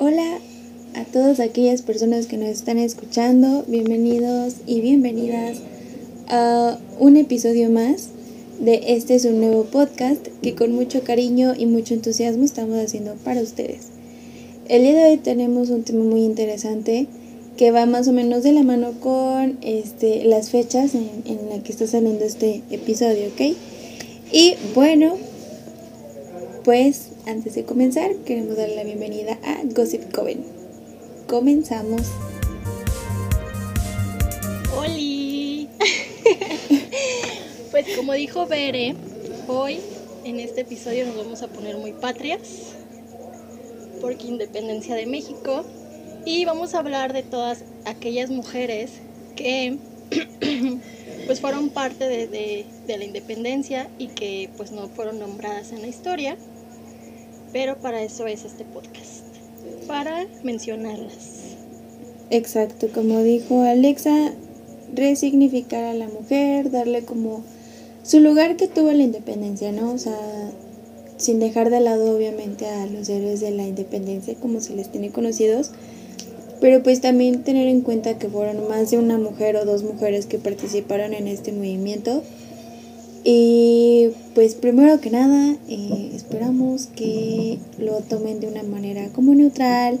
Hola a todas aquellas personas que nos están escuchando, bienvenidos y bienvenidas a un episodio más de este es un nuevo podcast que con mucho cariño y mucho entusiasmo estamos haciendo para ustedes. El día de hoy tenemos un tema muy interesante que va más o menos de la mano con este, las fechas en, en las que está saliendo este episodio, ¿ok? Y bueno, pues antes de comenzar queremos darle la bienvenida a Gossip Coven. Comenzamos. ¡Holi! pues como dijo Bere, hoy en este episodio nos vamos a poner muy patrias, porque independencia de México, y vamos a hablar de todas aquellas mujeres que pues fueron parte de, de, de, la independencia y que pues no fueron nombradas en la historia, pero para eso es este podcast, para mencionarlas. Exacto, como dijo Alexa, resignificar a la mujer, darle como su lugar que tuvo la independencia, ¿no? O sea, sin dejar de lado obviamente a los héroes de la independencia como se les tiene conocidos, pero pues también tener en cuenta que fueron más de una mujer o dos mujeres que participaron en este movimiento. Y pues primero que nada, eh, esperamos que lo tomen de una manera como neutral.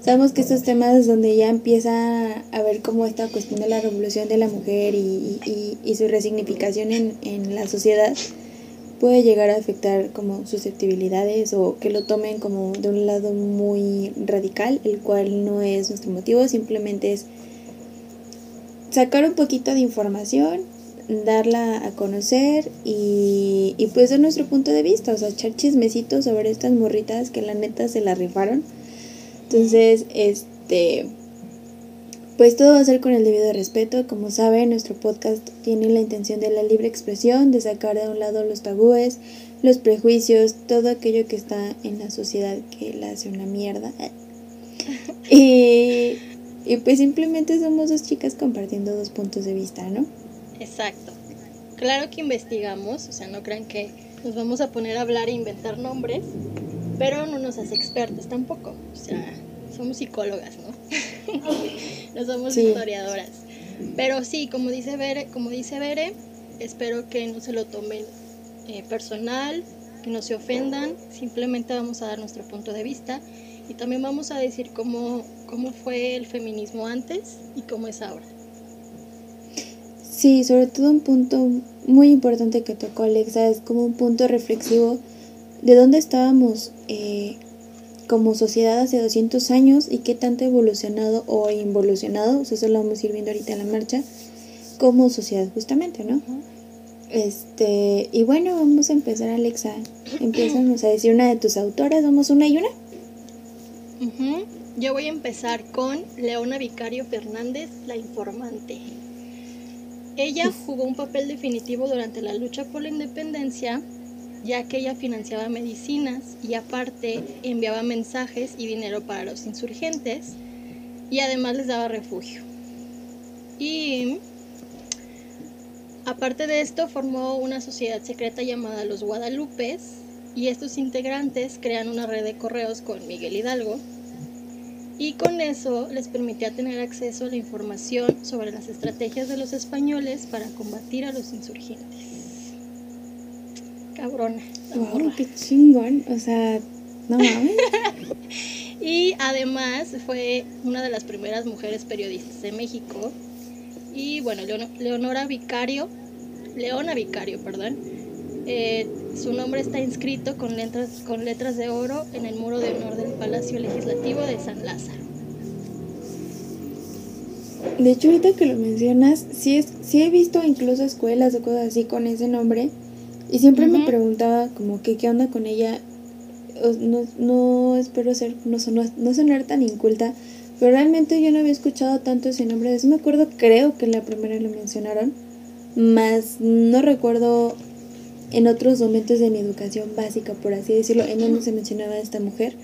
Sabemos que estos temas donde ya empieza a ver como esta cuestión de la revolución de la mujer y, y, y su resignificación en, en la sociedad, puede llegar a afectar como susceptibilidades o que lo tomen como de un lado muy radical, el cual no es nuestro motivo, simplemente es sacar un poquito de información, darla a conocer y, y pues de nuestro punto de vista, o sea, echar chismecitos sobre estas morritas que la neta se la rifaron. Entonces, este pues todo va a ser con el debido respeto. Como saben, nuestro podcast tiene la intención de la libre expresión, de sacar de un lado los tabúes, los prejuicios, todo aquello que está en la sociedad que la hace una mierda. y, y pues simplemente somos dos chicas compartiendo dos puntos de vista, ¿no? Exacto. Claro que investigamos, o sea, no crean que nos vamos a poner a hablar e inventar nombres, pero no nos hace expertos tampoco. O sea, somos psicólogas, ¿no? no somos sí. historiadoras. Pero sí, como dice Bere, como dice Bere, espero que no se lo tomen eh, personal, que no se ofendan, simplemente vamos a dar nuestro punto de vista y también vamos a decir cómo, cómo fue el feminismo antes y cómo es ahora. Sí, sobre todo un punto muy importante que tocó Alexa es como un punto reflexivo de dónde estábamos eh, como sociedad hace 200 años y qué tanto evolucionado o involucionado, o sea, eso lo vamos a ir viendo ahorita en la marcha, como sociedad justamente, ¿no? Este, y bueno, vamos a empezar, Alexa. Empiezamos a decir una de tus autoras, vamos una y una. Uh -huh. Yo voy a empezar con Leona Vicario Fernández, la informante. Ella jugó un papel definitivo durante la lucha por la independencia ya que ella financiaba medicinas y aparte enviaba mensajes y dinero para los insurgentes y además les daba refugio. Y aparte de esto formó una sociedad secreta llamada los Guadalupes y estos integrantes crean una red de correos con Miguel Hidalgo y con eso les permitía tener acceso a la información sobre las estrategias de los españoles para combatir a los insurgentes cabrona. Wow, qué chingón. O sea, no mames. y además fue una de las primeras mujeres periodistas de México. Y bueno, Leonora Vicario, Leona Vicario, perdón. Eh, su nombre está inscrito con letras, con letras de oro en el muro de honor del Palacio Legislativo de San Lázaro. De hecho, ahorita que lo mencionas, sí, es, sí he visto incluso escuelas o cosas así con ese nombre. Y siempre uh -huh. me preguntaba como que qué onda con ella. No, no espero ser, no, sonar, no sonar tan inculta, pero realmente yo no había escuchado tanto ese nombre. Sí me acuerdo, creo que la primera lo mencionaron, más no recuerdo en otros momentos de mi educación básica, por así decirlo, en donde se mencionaba esta mujer.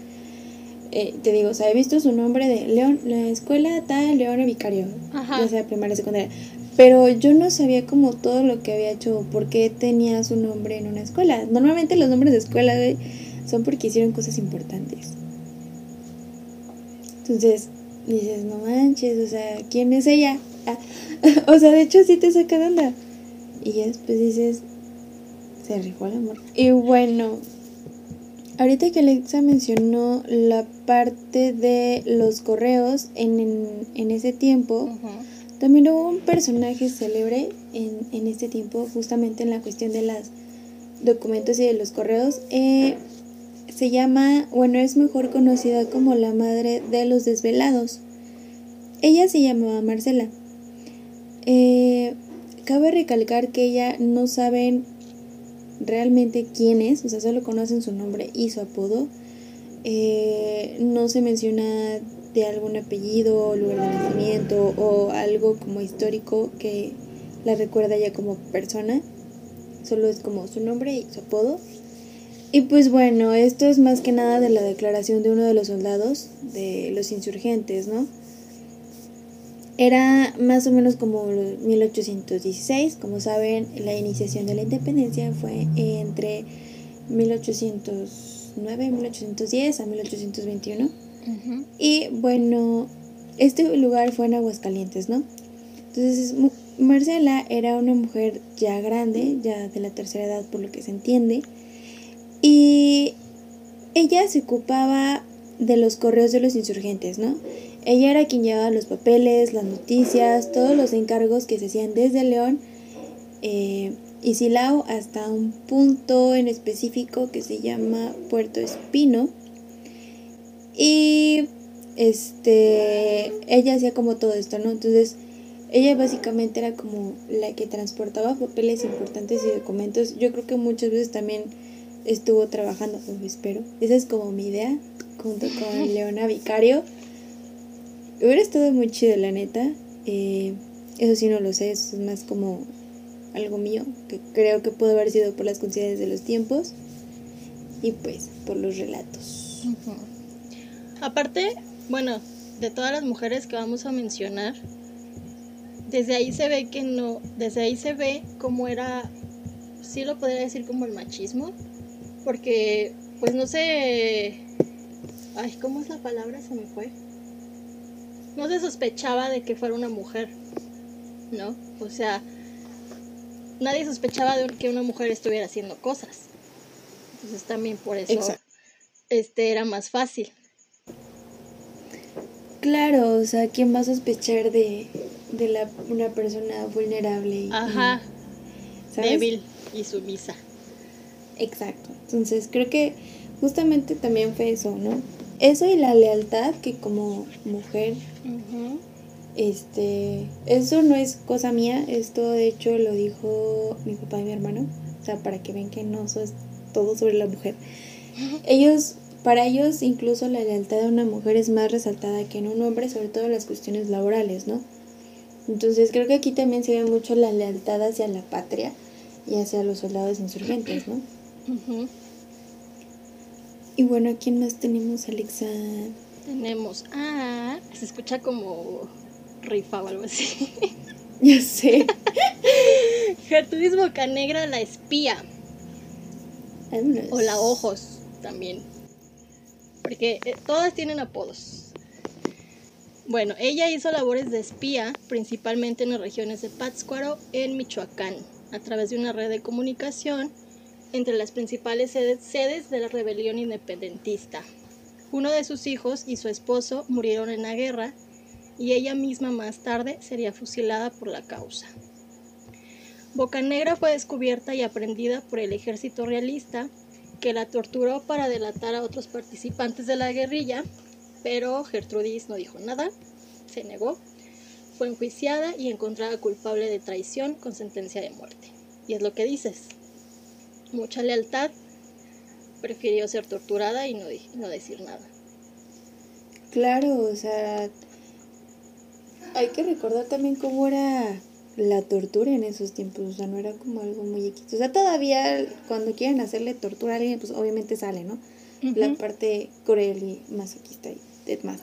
Eh, te digo, o sea, he visto su nombre de León, la escuela tal, Leona Vicario, Ajá. ya sea primaria, secundaria. Pero yo no sabía como todo lo que había hecho, por qué tenía su nombre en una escuela. Normalmente los nombres de escuela son porque hicieron cosas importantes. Entonces dices, no manches, o sea, ¿quién es ella? Ah, o sea, de hecho sí te saca de onda. Y ya después dices, se rifó el amor. Y bueno, ahorita que Alexa mencionó la parte de los correos en, en, ese tiempo, también hubo un personaje célebre en, en este tiempo, justamente en la cuestión de los documentos y de los correos. Eh, se llama, bueno, es mejor conocida como la madre de los desvelados. Ella se llamaba Marcela. Eh, cabe recalcar que ella no saben realmente quién es, o sea, solo conocen su nombre y su apodo. Eh, no se menciona de algún apellido, lugar de nacimiento o algo como histórico que la recuerda ya como persona. Solo es como su nombre y su apodo. Y pues bueno, esto es más que nada de la declaración de uno de los soldados de los insurgentes, ¿no? Era más o menos como 1816, como saben, la iniciación de la independencia fue entre 1809, 1810 a 1821. Y bueno, este lugar fue en Aguascalientes, ¿no? Entonces, Marcela era una mujer ya grande, ya de la tercera edad por lo que se entiende, y ella se ocupaba de los correos de los insurgentes, ¿no? Ella era quien llevaba los papeles, las noticias, todos los encargos que se hacían desde León eh, y Silao hasta un punto en específico que se llama Puerto Espino. Y este, ella hacía como todo esto, ¿no? Entonces, ella básicamente era como la que transportaba papeles importantes y documentos. Yo creo que muchas veces también estuvo trabajando, espero. Esa es como mi idea, junto con Leona Vicario. Hubiera estado muy chido, la neta. Eh, eso sí no lo sé, es más como algo mío, que creo que pudo haber sido por las coincidencias de los tiempos y pues por los relatos. Aparte, bueno, de todas las mujeres que vamos a mencionar, desde ahí se ve que no, desde ahí se ve cómo era, sí lo podría decir como el machismo, porque pues no sé, ay, ¿cómo es la palabra? Se me fue. No se sospechaba de que fuera una mujer, ¿no? O sea, nadie sospechaba de que una mujer estuviera haciendo cosas. Entonces también por eso este era más fácil. Claro, o sea, ¿quién va a sospechar de, de la, una persona vulnerable? Ajá. débil y sumisa. Exacto. Entonces creo que justamente también fue eso, ¿no? Eso y la lealtad que como mujer, este, eso no es cosa mía, esto de hecho lo dijo mi papá y mi hermano, o sea, para que ven que no es todo sobre la mujer. Ellos, para ellos incluso la lealtad de una mujer es más resaltada que en un hombre, sobre todo en las cuestiones laborales, ¿no? Entonces creo que aquí también se ve mucho la lealtad hacia la patria y hacia los soldados insurgentes, ¿no? Y bueno, ¿quién más tenemos, Alexa? Tenemos a... Se escucha como rifa o algo así. Ya sé. Gertrudis Bocanegra, la espía. O la ojos también. Porque eh, todas tienen apodos. Bueno, ella hizo labores de espía, principalmente en las regiones de Pátzcuaro, en Michoacán, a través de una red de comunicación entre las principales sedes de la rebelión independentista. Uno de sus hijos y su esposo murieron en la guerra y ella misma más tarde sería fusilada por la causa. Bocanegra fue descubierta y aprendida por el ejército realista que la torturó para delatar a otros participantes de la guerrilla, pero Gertrudis no dijo nada, se negó, fue enjuiciada y encontrada culpable de traición con sentencia de muerte. Y es lo que dices, mucha lealtad, prefirió ser torturada y no, no decir nada. Claro, o sea, hay que recordar también cómo era la tortura en esos tiempos, o sea, no era como algo muy equito. O sea, todavía cuando quieren hacerle tortura a alguien, pues obviamente sale, ¿no? La parte cruel y masoquista y demás.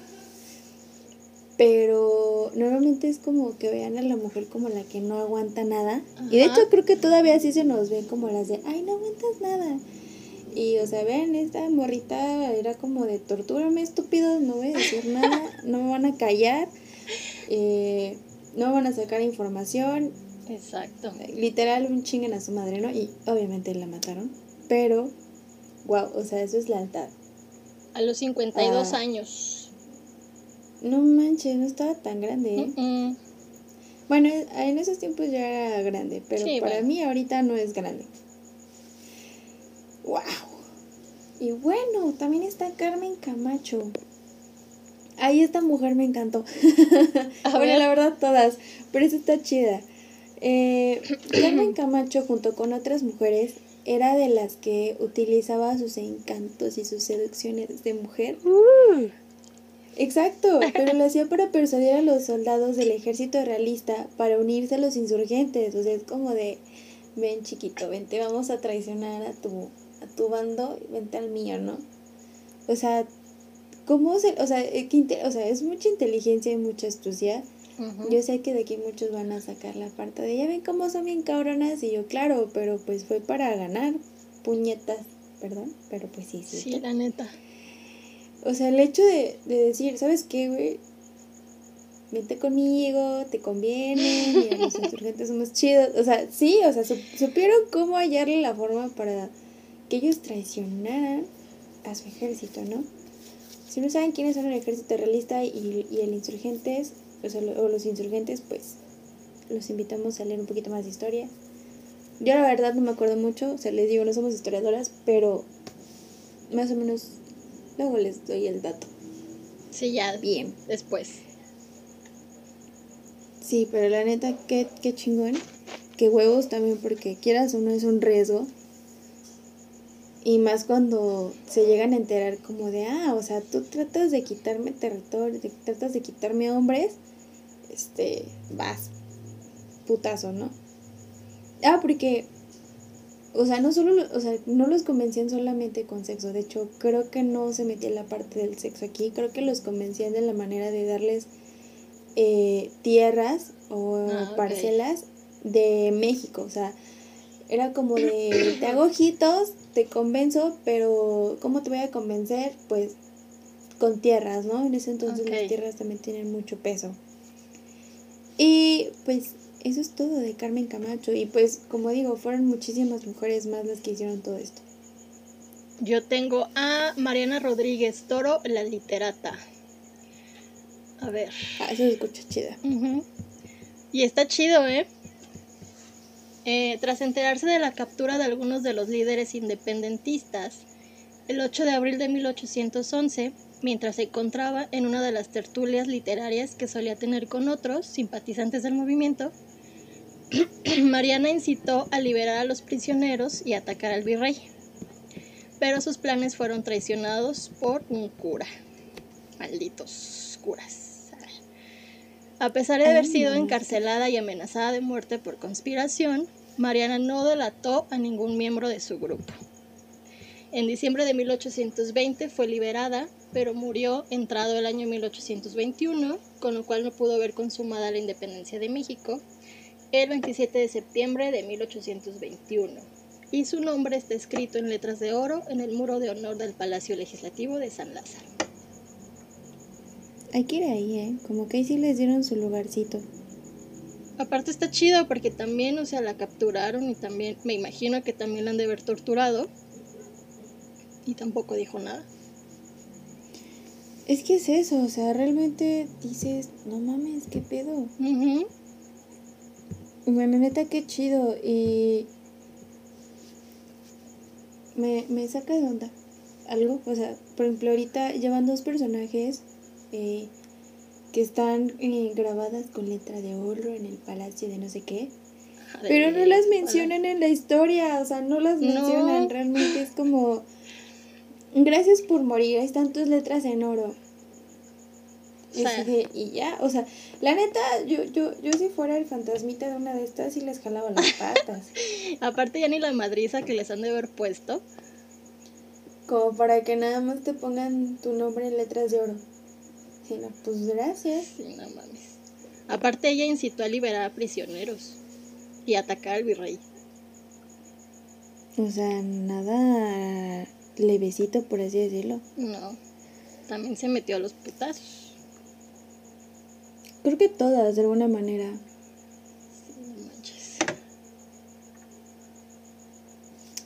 Pero normalmente es como que vean a la mujer como la que no aguanta nada. Y de hecho creo que todavía así se nos ven como las de, ay, no aguantas nada. Y, o sea, ven, esta morrita era como de tortúrame, estúpidos, no voy a decir nada, no me van a callar, eh, no me van a sacar información. Exacto. Literal, un chinguen a su madre, ¿no? Y obviamente la mataron, pero, wow, o sea, eso es lealtad. A los 52 Ah. años. No manches, no estaba tan grande, ¿eh? Bueno, en esos tiempos ya era grande, pero Sí, para bueno. mí ahorita no es grande. ¡Wow! Y bueno, también está Carmen Camacho. Ay, esta mujer me encantó. Bueno, la verdad todas, pero esa está chida. Eh, Carmen Camacho junto con otras mujeres era de las que utilizaba sus encantos y sus seducciones de mujer Exacto, pero lo hacía para persuadir a los soldados del ejército realista para unirse a los insurgentes. O sea, es como de, ven chiquito, vente, vamos a traicionar a tu, a tu bando, vente al mío, ¿no? O sea, ¿cómo se, o sea, eh, o sea, es mucha inteligencia y mucha astucia. Yo sé que de aquí muchos van a sacar la parte de, ya ven cómo son bien cabronas, y yo, claro, pero pues fue para ganar, puñetas, perdón, pero pues sí, sí. Sí, la neta. O sea, el hecho de, de decir, ¿sabes qué, güey? Vente conmigo, te conviene, mira, los insurgentes somos chidos. O sea, sí, o sea, su- supieron cómo hallarle la forma para que ellos traicionaran a su ejército, ¿no? Si no saben quiénes son el ejército realista y, y el insurgentes, o, sea, lo- o los insurgentes, pues los invitamos a leer un poquito más de historia. Yo la verdad no me acuerdo mucho, o sea, les digo, no somos historiadoras, pero más o menos luego les doy el dato. Sí, ya. Bien. Después. Sí, pero la neta, qué, qué chingón. Qué huevos también, porque quieras o no es un riesgo. Y más cuando se llegan a enterar como de, ah, o sea, tú tratas de quitarme territorio, de- tratas de quitarme hombres, este, vas, putazo, ¿no? Ah, porque, o sea, no solo, lo- o sea, no los convencían solamente con sexo, de hecho, creo que no se metía la parte del sexo aquí, creo que los convencían de la manera de darles eh, tierras o Ah, parcelas de México, o sea, era como de, te hago ojitos, te convenzo, pero ¿cómo te voy a convencer? Pues con tierras, ¿no? En ese entonces las tierras también tienen mucho peso. Y pues eso es todo de Carmen Camacho. Y pues como digo, fueron muchísimas mujeres más las que hicieron todo esto. Yo tengo a Mariana Rodríguez Toro, la literata. A ver. Ah, eso se escucha chida. Ujú. Y está chido, ¿eh? Eh, Tras enterarse de la captura de algunos de los líderes independentistas, el 8 de abril de 1811, mientras se encontraba en una de las tertulias literarias que solía tener con otros simpatizantes del movimiento, Mariana incitó a liberar a los prisioneros y atacar al virrey. Pero sus planes fueron traicionados por un cura. Malditos curas. A pesar de haber sido encarcelada y amenazada de muerte por conspiración, Mariana no delató a ningún miembro de su grupo. En diciembre de 1820 fue liberada, pero murió entrado el año 1821, con lo cual no pudo ver consumada la independencia de México, el 27 de septiembre de 1821. Y su nombre está escrito en letras de oro en el muro de honor del Palacio Legislativo de San Lázaro. Hay que ir ahí, ¿eh? Como que ahí sí les dieron su lugarcito. Aparte está chido porque también, o sea, la capturaron y también, me imagino que también la han de haber torturado. Y tampoco dijo nada. Es que es eso, o sea, realmente dices, no mames, qué pedo. Ujú. Bueno, neta, qué chido. Y me, me saca de onda algo. O sea, por ejemplo, ahorita llevan dos personajes eh, que están eh, grabadas con letra de oro en el palacio de no sé qué. Pero no las mencionan en la historia, o sea, no las No. mencionan. Realmente es como, gracias por morir, ahí están tus letras en oro. Y, así de- y ya, o sea, la neta, yo, yo, yo si fuera el fantasmita de una de estas, sí les jalaba las patas. Aparte ya ni la madriza que les han de haber puesto. como para que nada más te pongan tu nombre en letras de oro. Sí, no, pues gracias. Sí, no mames. Aparte ella incitó a liberar a prisioneros y atacar al virrey. O sea, nada levecito, por así decirlo. No. También se metió a los putazos. Creo que todas, de alguna manera.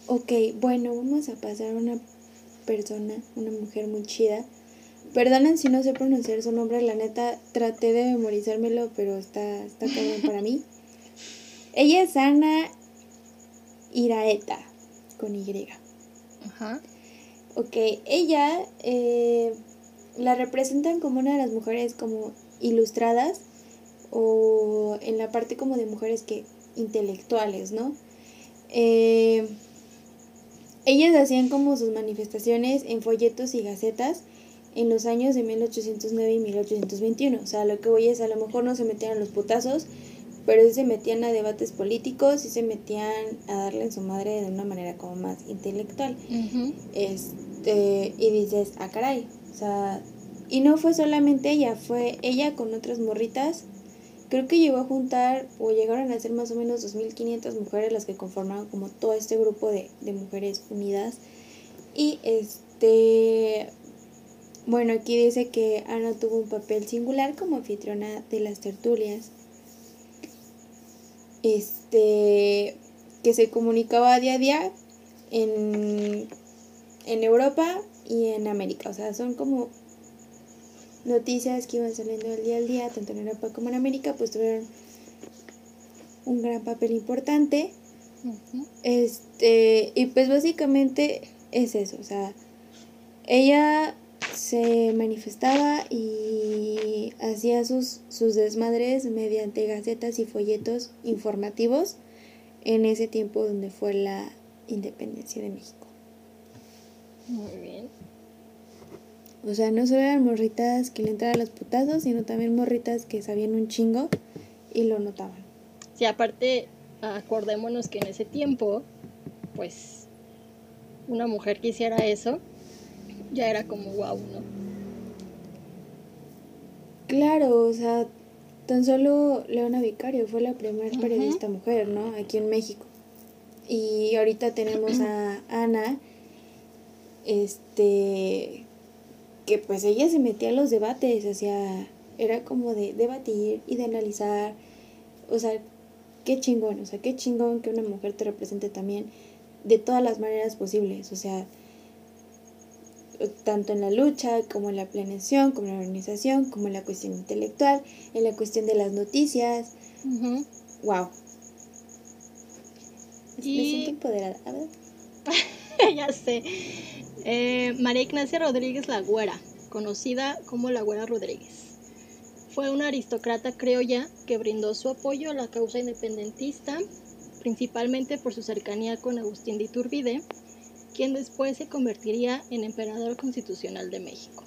Ok, bueno, vamos a pasar a una persona, una mujer muy chida. Perdonen si no sé pronunciar su nombre, la neta traté de memorizármelo, pero está, está cabrón para mí. Ella es Ana Iraeta, con Y. Ajá. Ok, ella eh, la representan como una de las mujeres como ilustradas o en la parte como de mujeres que intelectuales, ¿no? Eh, ellas hacían como sus manifestaciones en folletos y gacetas en los años de 1809 y 1821. O sea, lo que voy es, a lo mejor no se metían a los putazos, pero sí se metían a debates políticos, sí se metían a darle en su madre de una manera como más intelectual. Este, y dices, ah, caray. O sea, y no fue solamente ella, fue ella con otras morritas. Creo que llegó a juntar, o llegaron a ser más o menos 2.500 mujeres las que conformaban como todo este grupo de, de mujeres unidas. Y este, bueno, aquí dice que Ana tuvo un papel singular como anfitriona de las tertulias. Este, que se comunicaba día a día en, en Europa y en América. O sea, son como noticias que iban saliendo del día al día, tanto en Europa como en América, pues tuvieron un gran papel importante. Este, y pues básicamente es eso, o sea, ella se manifestaba y hacía sus, sus desmadres mediante gacetas y folletos informativos en ese tiempo donde fue la independencia de México. Muy bien. O sea, no solo eran morritas que le entraban los putazos, sino también morritas que sabían un chingo y lo notaban. Sí, aparte, acordémonos que en ese tiempo, pues, una mujer que hiciera eso, ya era como wow, ¿no? Claro, o sea, tan solo Leona Vicario fue la primera periodista mujer, ¿no? Aquí en México. Y ahorita tenemos a Ana, este, que pues ella se metía a los debates, sea, era como de debatir y de analizar, o sea, qué chingón, o sea, qué chingón que una mujer te represente también de todas las maneras posibles, o sea, tanto en la lucha como en la planeación, como en la organización, como en la cuestión intelectual, en la cuestión de las noticias. Wow. Me siento empoderada. A ver. ya sé. Eh, María Ignacia Rodríguez La Güera, conocida como La Güera Rodríguez. Fue una aristócrata criolla que brindó su apoyo a la causa independentista, principalmente por su cercanía con Agustín de Iturbide, quien después se convertiría en emperador constitucional de México.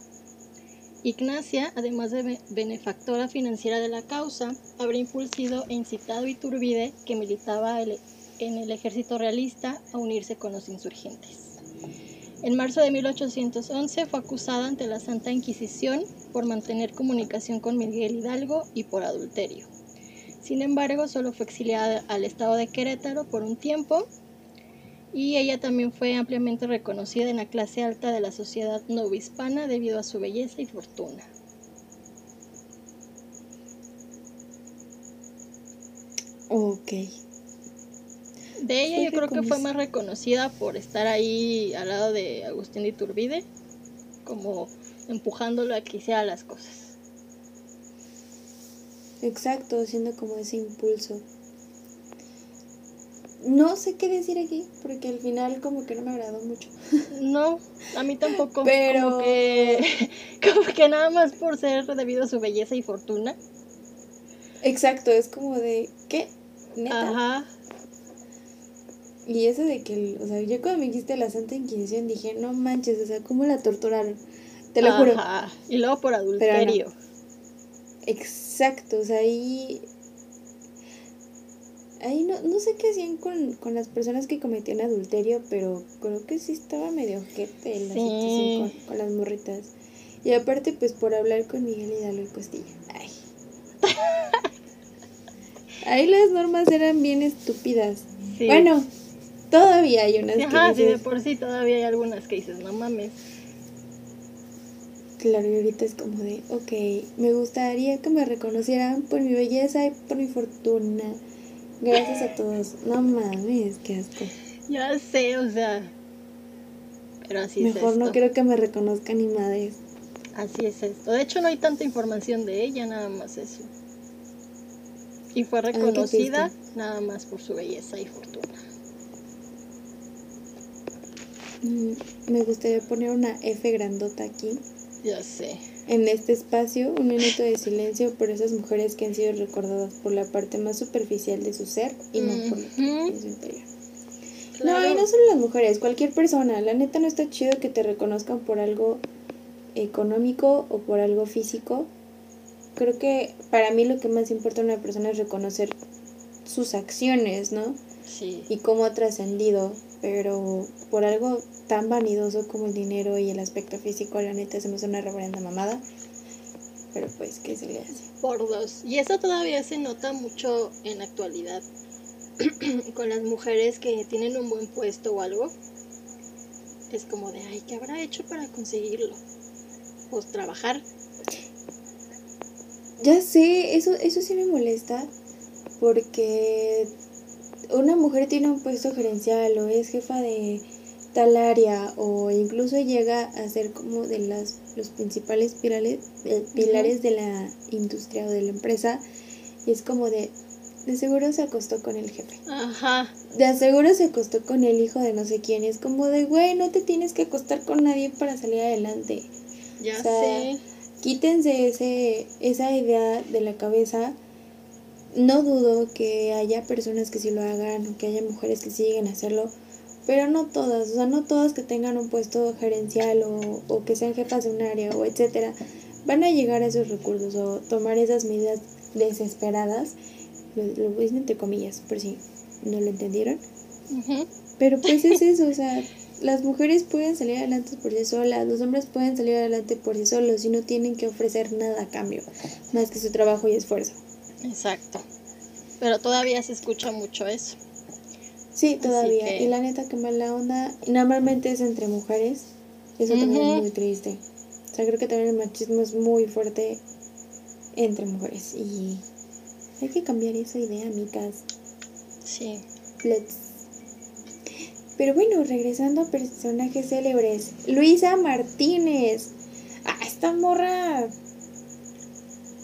Ignacia, además de be- benefactora financiera de la causa, habría impulsado e incitado a Iturbide, que militaba el- en el ejército realista, a unirse con los insurgentes. En marzo de 1811 fue acusada ante la Santa Inquisición por mantener comunicación con Miguel Hidalgo y por adulterio. Sin embargo, solo fue exiliada al estado de Querétaro por un tiempo y ella también fue ampliamente reconocida en la clase alta de la sociedad novohispana debido a su belleza y fortuna. Ok. De ella yo creo que fue más reconocida por estar ahí al lado de Agustín de Iturbide, como empujándolo a que hiciera las cosas. Exacto, haciendo como ese impulso. No sé qué decir aquí, porque al final como que no me agradó mucho. No, a mí tampoco. Pero- Como que, como que nada más por ser debido a su belleza y fortuna. Exacto, es como de, ¿qué? ¿Neta? Ajá. Y eso de que, el- o sea, yo cuando me dijiste la Santa Inquisición dije, no manches, o sea, ¿cómo la torturaron? Te lo juro. Ajá. Y luego por adulterio. Exacto, o sea, ahí. Ahí no, no sé qué hacían con, con las personas que cometían adulterio, pero creo que sí estaba medio ojete la Sí. situación con, con las morritas. Y aparte, pues por hablar con Miguel Hidalgo y Costilla. Ay. Ahí las normas eran bien estúpidas. Sí. Bueno, todavía hay unas Ajá, sí, de por sí todavía hay algunas que dices, no mames. Claro, y ahorita es como de, ok, me gustaría que me reconocieran por mi belleza y por mi fortuna. Gracias a todos. No mames, qué asco. Ya sé, o sea. Pero así Mejor es. Mejor no quiero que me reconozcan ni madres. Así es esto. De hecho, no hay tanta información de ella, nada más eso. Y fue reconocida nada más por su belleza y fortuna. Me gustaría poner una F grandota aquí. Ya sé. En este espacio, un minuto de silencio por esas mujeres que han sido recordadas por la parte más superficial de su ser y no por la de su interior. No, y no solo las mujeres, cualquier persona. La neta no está chido que te reconozcan por algo económico o por algo físico. Creo que para mí lo que más importa a una persona es reconocer sus acciones, ¿no? Sí. Y cómo ha trascendido. Pero por algo tan vanidoso como el dinero y el aspecto físico, la neta se me hace una reverenda mamada. Pero pues, ¿qué se le hace? Por dos. Y eso todavía se nota mucho en la actualidad. con las mujeres que tienen un buen puesto o algo. Es como de, ay, ¿qué habrá hecho para conseguirlo? Pues trabajar. Ya sé, eso, eso sí me molesta. Porque una mujer tiene un puesto gerencial o es jefa de tal área o incluso llega a ser como de las los principales pilares, eh, pilares de la industria o de la empresa y es como de de seguro se acostó con el jefe. Ajá. De seguro se acostó con el hijo de no sé quién. Y es como de, güey, no te tienes que acostar con nadie para salir adelante. Ya o sea, sé. Quítense ese, esa idea de la cabeza. No dudo que haya personas que sí lo hagan o que haya mujeres que sí lleguen a hacerlo, pero no todas, o sea, no todas que tengan un puesto gerencial o, o que sean jefas de un área o etcétera, van a llegar a esos recursos o tomar esas medidas desesperadas lo, lo voy entre comillas, por si no lo entendieron. Pero pues es eso, o sea, las mujeres pueden salir adelante por sí solas, los hombres pueden salir adelante por sí solos y no tienen que ofrecer nada a cambio, más que su trabajo y esfuerzo. Exacto. Pero todavía se escucha mucho eso. Sí, todavía. Y la neta que mala onda, normalmente es entre mujeres. Eso también es muy triste. O sea, creo que también el machismo es muy fuerte entre mujeres. Y hay que cambiar esa idea, amigas. Sí. Let's. Pero bueno, regresando a personajes célebres. Luisa Martínez. Ah, esta morra.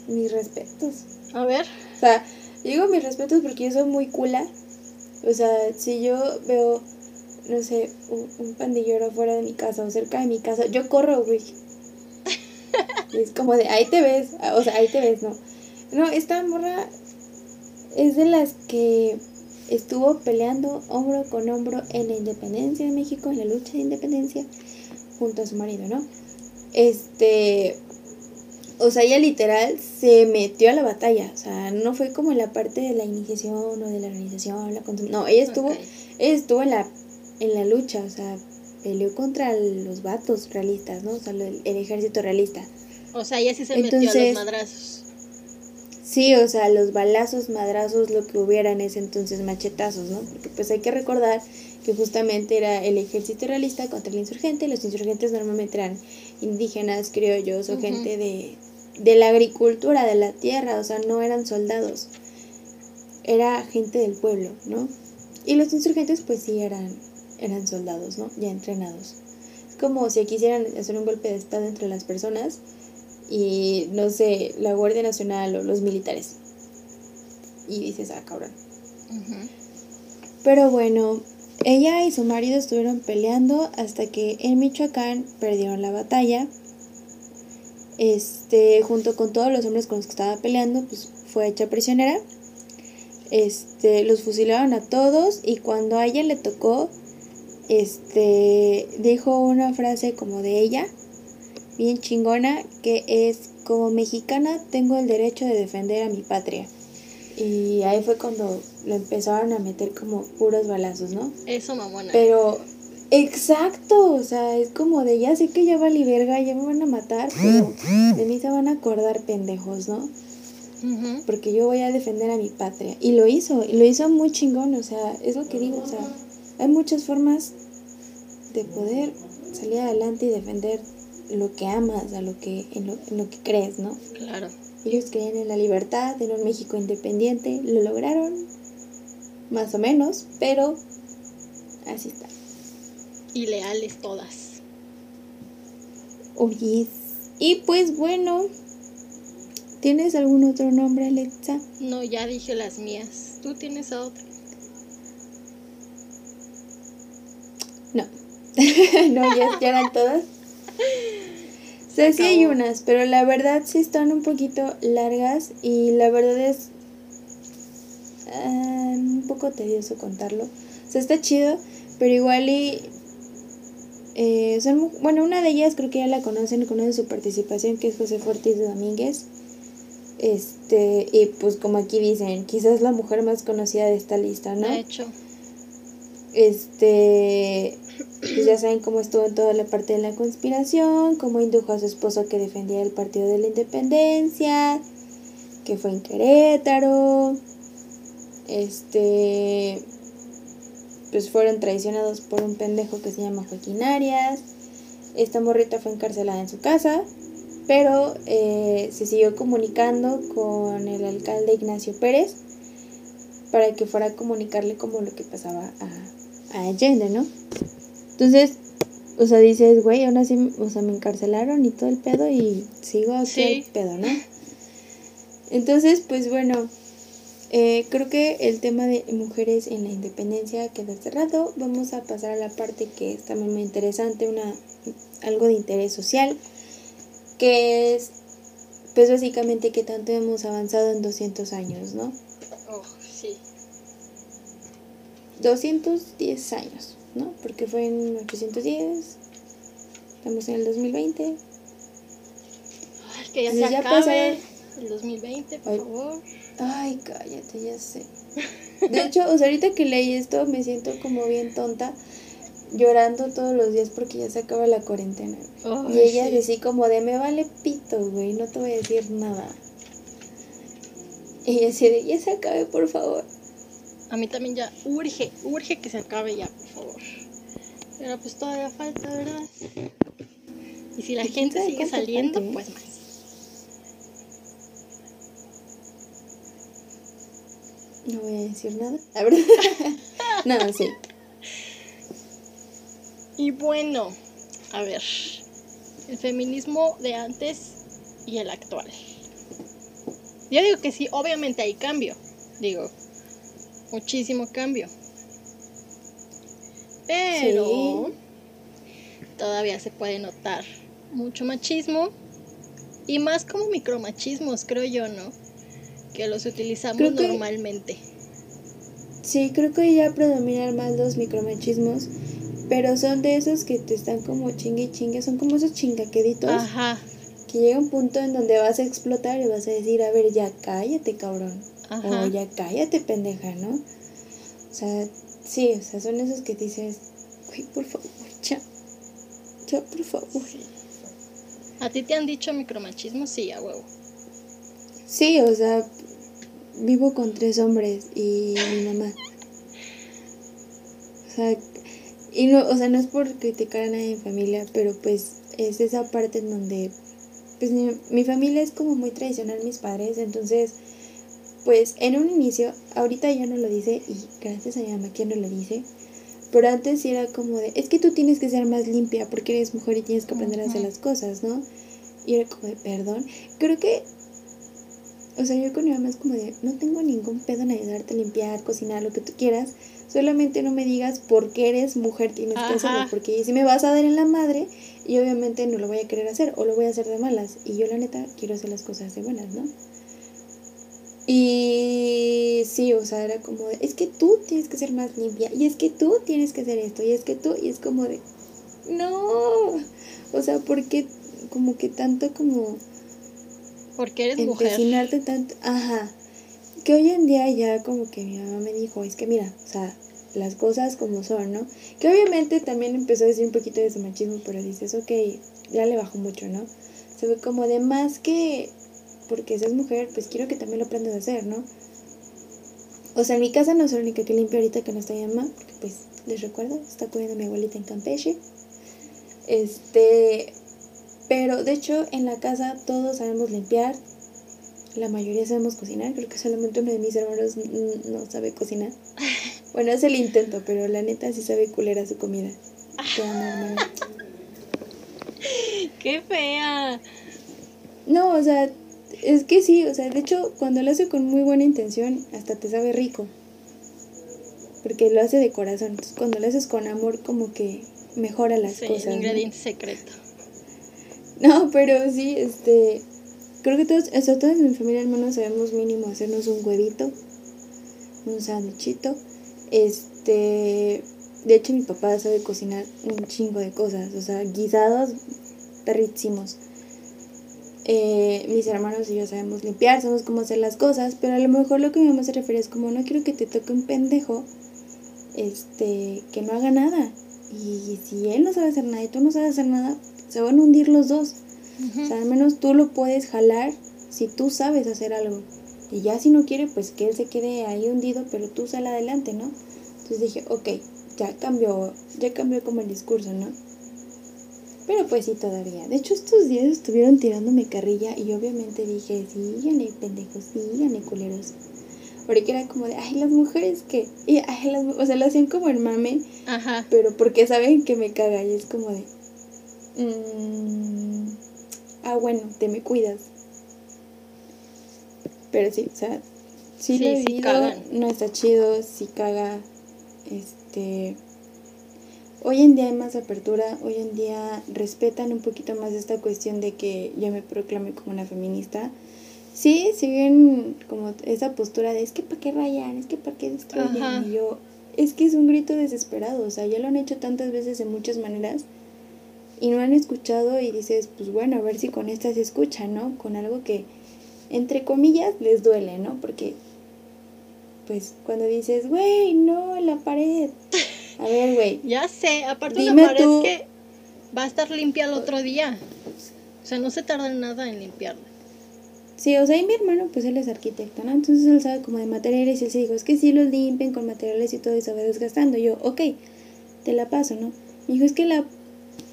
Mis respetos. A ver. O sea, digo mis respetos porque yo soy muy cula. O sea, si yo veo, no sé, un, un pandillero fuera de mi casa o cerca de mi casa, yo corro, güey. es como de, ahí te ves. O sea, ahí te ves, no. No, esta morra es de las que estuvo peleando hombro con hombro en la independencia de México, en la lucha de independencia, junto a su marido, ¿no? Este, o sea, ella literal se metió a la batalla, o sea, no fue como en la parte de la iniciación o de la organización, la no, ella estuvo, ella estuvo en la, en la lucha, o sea, peleó contra los vatos realistas, ¿no? O sea, el, el ejército realista. O sea, ella sí se Entonces, metió a los madrazos. Sí, o sea, los balazos, madrazos, lo que hubiera en ese entonces, machetazos, ¿no? Porque pues hay que recordar que justamente era el ejército realista contra el insurgente, los insurgentes normalmente eran indígenas, criollos o gente de, de la agricultura, de la tierra, o sea, no eran soldados, era gente del pueblo, ¿no? Y los insurgentes pues sí eran, eran soldados, ¿no? Ya entrenados. Es como si quisieran hacer un golpe de estado entre las personas, y no sé, la Guardia Nacional o los militares. Y dices, ah, cabrón. Pero bueno, ella y su marido estuvieron peleando hasta que en Michoacán perdieron la batalla. Este, junto con todos los hombres con los que estaba peleando, pues fue hecha prisionera. Este, los fusilaron a todos y cuando a ella le tocó, este, dijo una frase como de ella, bien chingona, que es como mexicana tengo el derecho de defender a mi patria. Y ahí fue cuando lo empezaron a meter como puros balazos, ¿no? Eso, mamona. Pero, exacto, o sea, es como de ya sé que ya vale verga, ya me van a matar, pero de mí se van a acordar pendejos, ¿no? Porque yo voy a defender a mi patria. Y lo hizo, y lo hizo muy chingón, o sea, es lo que digo, o sea, hay muchas formas de poder salir adelante y defender lo que amas, a lo que, en, lo, en lo que crees, ¿no? Claro. Ellos creían en la libertad, en un México independiente, lo lograron, más o menos, pero así está. Y leales todas. Oye, y pues bueno, ¿tienes algún otro nombre, Alexa? No, ya dije las mías. ¿Tú tienes a otra? No. no, ya, ya eran todas. O sea, sí hay unas, pero la verdad sí están un poquito largas y la verdad es ah, un poco tedioso contarlo. O sea, está chido, pero igual y... eh, son, bueno, una de ellas creo que ya la conocen, conocen su participación, que es José de Domínguez. Este, y pues como aquí dicen, quizás la mujer más conocida de esta lista, ¿no? De hecho, Este, pues ya saben cómo estuvo en toda la parte de la conspiración, cómo indujo a su esposo que defendía el Partido de la Independencia, que fue en Querétaro. Este, pues fueron traicionados por un pendejo que se llama Joaquín Arias. Esta morrita fue encarcelada en su casa, pero eh, se siguió comunicando con el alcalde Ignacio Pérez para que fuera a comunicarle como lo que pasaba a, a Allende, ¿no? Entonces, o sea, dices, güey, aún así, o sea, me encarcelaron y todo el pedo y sigo Sí. el pedo, ¿no? Entonces, pues bueno, eh, creo que el tema de mujeres en la independencia queda cerrado. Vamos a pasar a la parte que es también muy interesante, una, algo de interés social, que es, pues básicamente que tanto hemos avanzado en 200 años, ¿no? oh, sí. 210 años, ¿no? Porque fue en 810, estamos en el 2020. Ay, que ya Sí, se acabe el 2020, por favor. Ay, cállate, ya sé. De hecho, o sea, ahorita que leí esto me siento como bien tonta, llorando todos los días porque ya se acaba la cuarentena. Y ella sí. así como de, me vale pito, güey, no te voy a decir nada. Y ella así de, ya se acabe, por favor. A mí también ya urge, urge que se acabe ya, por favor. Pero pues todavía falta, ¿verdad? Y si la ¿Y quién gente sigue saliendo, falte? pues más. No voy a decir nada, la verdad. no, sí. Y bueno, a ver, el feminismo de antes y el actual. Yo digo que sí, obviamente hay cambio, digo, muchísimo cambio. Pero todavía se puede notar mucho machismo y más como micromachismos, creo yo, ¿no? Que los utilizamos Creo que- normalmente. Sí, creo que ya predominan más los micromachismos, pero son de esos que te están como chingue y chingue, son como esos chingaqueditos Ajá, que llega un punto en donde vas a explotar y vas a decir, a ver, ya cállate, cabrón. ajá. O ya cállate, pendeja, ¿no? O sea, sí, o sea, son esos que dices, güey, por favor, ya. Ya, por favor. Sí. ¿A ti te han dicho micromachismo? Sí, a huevo. Sí, o sea, vivo con tres hombres y mi mamá. O sea, y no, o sea, no es por criticar a nadie en familia, pero pues es esa parte en donde, pues mi, mi familia es como muy tradicional, mis padres, entonces, pues en un inicio, ahorita ya no lo dice y gracias a mi mamá que no lo dice, pero antes sí era como de, es que tú tienes que ser más limpia porque eres mujer y tienes que aprender a hacer las cosas, ¿no? Y era como de, perdón, creo que o sea, yo con mi mamá es como de, no tengo ningún pedo en ayudarte a limpiar, cocinar, lo que tú quieras. Solamente no me digas por qué eres mujer tienes que hacerlo. Porque si me vas a dar en la madre, y obviamente no lo voy a querer hacer o lo voy a hacer de malas. Y yo la neta quiero hacer las cosas de buenas, ¿no? Y sí, o sea, era como de, es que tú tienes que ser más limpia. Y es que tú tienes que hacer esto. Y es que tú, y es como de, no. O sea, porque como que tanto como Porque eres mujer. empecinarte tanto, ajá, que hoy en día ya como que mi mamá me dijo, es que mira, o sea, las cosas como son, ¿no? Que obviamente también empezó a decir un poquito de ese machismo, pero dices, ok, ya le bajó mucho, ¿no? Se ve como de más que, porque seas mujer, pues quiero que también lo aprendas a hacer, ¿no? O sea, en mi casa no soy la única que limpia ahorita que no está mi mamá, porque pues les recuerdo, está cuidando a mi abuelita en Campeche. Este, pero de hecho en la casa todos sabemos limpiar, la mayoría sabemos cocinar, creo que solamente uno de mis hermanos no sabe cocinar. Bueno, es el intento, pero la neta sí sabe culera su comida. Qué fea. No, o sea, es que sí, o sea, de hecho, cuando lo hace con muy buena intención, hasta te sabe rico. Porque lo hace de corazón. Entonces, cuando lo haces con amor, como que mejora las sí, cosas. El ingrediente secreto. No, pero sí, este. Creo que todos, o sea, todos en mi familia, hermanos, sabemos mínimo hacernos un huevito, un sándwichito. Este. De hecho, mi papá sabe cocinar un chingo de cosas, o sea, guisados perrísimos. Eh, mis hermanos y yo sabemos limpiar, sabemos cómo hacer las cosas, pero a lo mejor lo que mi mamá se refiere es como no quiero que te toque un pendejo este que no haga nada. Y si él no sabe hacer nada y tú no sabes hacer nada, se van a hundir los dos. O sea, al menos tú lo puedes jalar si tú sabes hacer algo. Y ya si no quiere, pues que él se quede ahí hundido, pero tú sal adelante, ¿no? Entonces dije, ok, ya cambió, ya cambió como el discurso, ¿no? Pero pues sí, todavía. De hecho, estos días estuvieron tirándome carrilla y obviamente dije, síganle, pendejos, síganle, culeros. Porque era como de, ay, las mujeres que. Y, ay, las, o sea, lo hacían como el mame. Ajá. Pero porque saben que me caga y es como de. Mmm, ah, bueno, te me cuidas. Pero sí, o sea, sí, sí lo he sí no está chido, sí caga. Este Hoy en día hay más apertura, hoy en día respetan un poquito más esta cuestión de que yo me proclame como una feminista. Sí, siguen como esa postura de es que para qué rayan, es que para qué destruyen. Y yo, es que es un grito desesperado, o sea, ya lo han hecho tantas veces de muchas maneras y no han escuchado y dices, pues bueno, a ver si con esta se escucha, ¿no? Con algo que, entre comillas, les duele, ¿no? Porque, pues, cuando dices, güey, no, la pared. A ver, güey. Ya sé, aparte de la pared que va a estar limpia el otro día. O sea, no se tarda nada en limpiarla. Sí, o sea, y mi hermano, pues él es arquitecto, ¿no? Entonces él sabe como de materiales y él se dijo, es que si los limpian con materiales y todo y se va desgastando. yo, ok, te la paso, ¿no? Me dijo, es que la,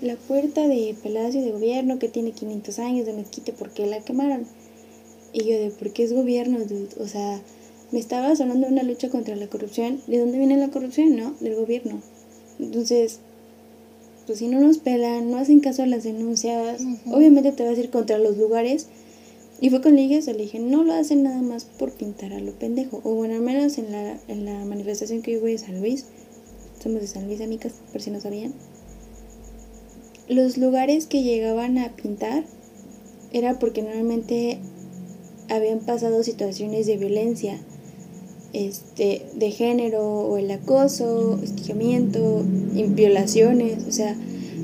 la puerta de Palacio de Gobierno que tiene 500 años de mezquite, ¿por qué la quemaron? Y yo de, ¿por qué es gobierno, dude? O sea, me estaba sonando una lucha contra la corrupción. ¿De dónde viene la corrupción, no? Del gobierno. Entonces, pues si no nos pelan, no hacen caso a las denuncias, obviamente te vas a ir contra los lugares. Y fue con Ligas, le dije, no lo hacen nada más por pintar a lo pendejo. O bueno, al menos en la, en la manifestación que voy de San Luis, somos de San Luis, amigas, por si no sabían. Los lugares que llegaban a pintar era porque normalmente habían pasado situaciones de violencia este, de género o el acoso, estigamiento, violaciones, o sea,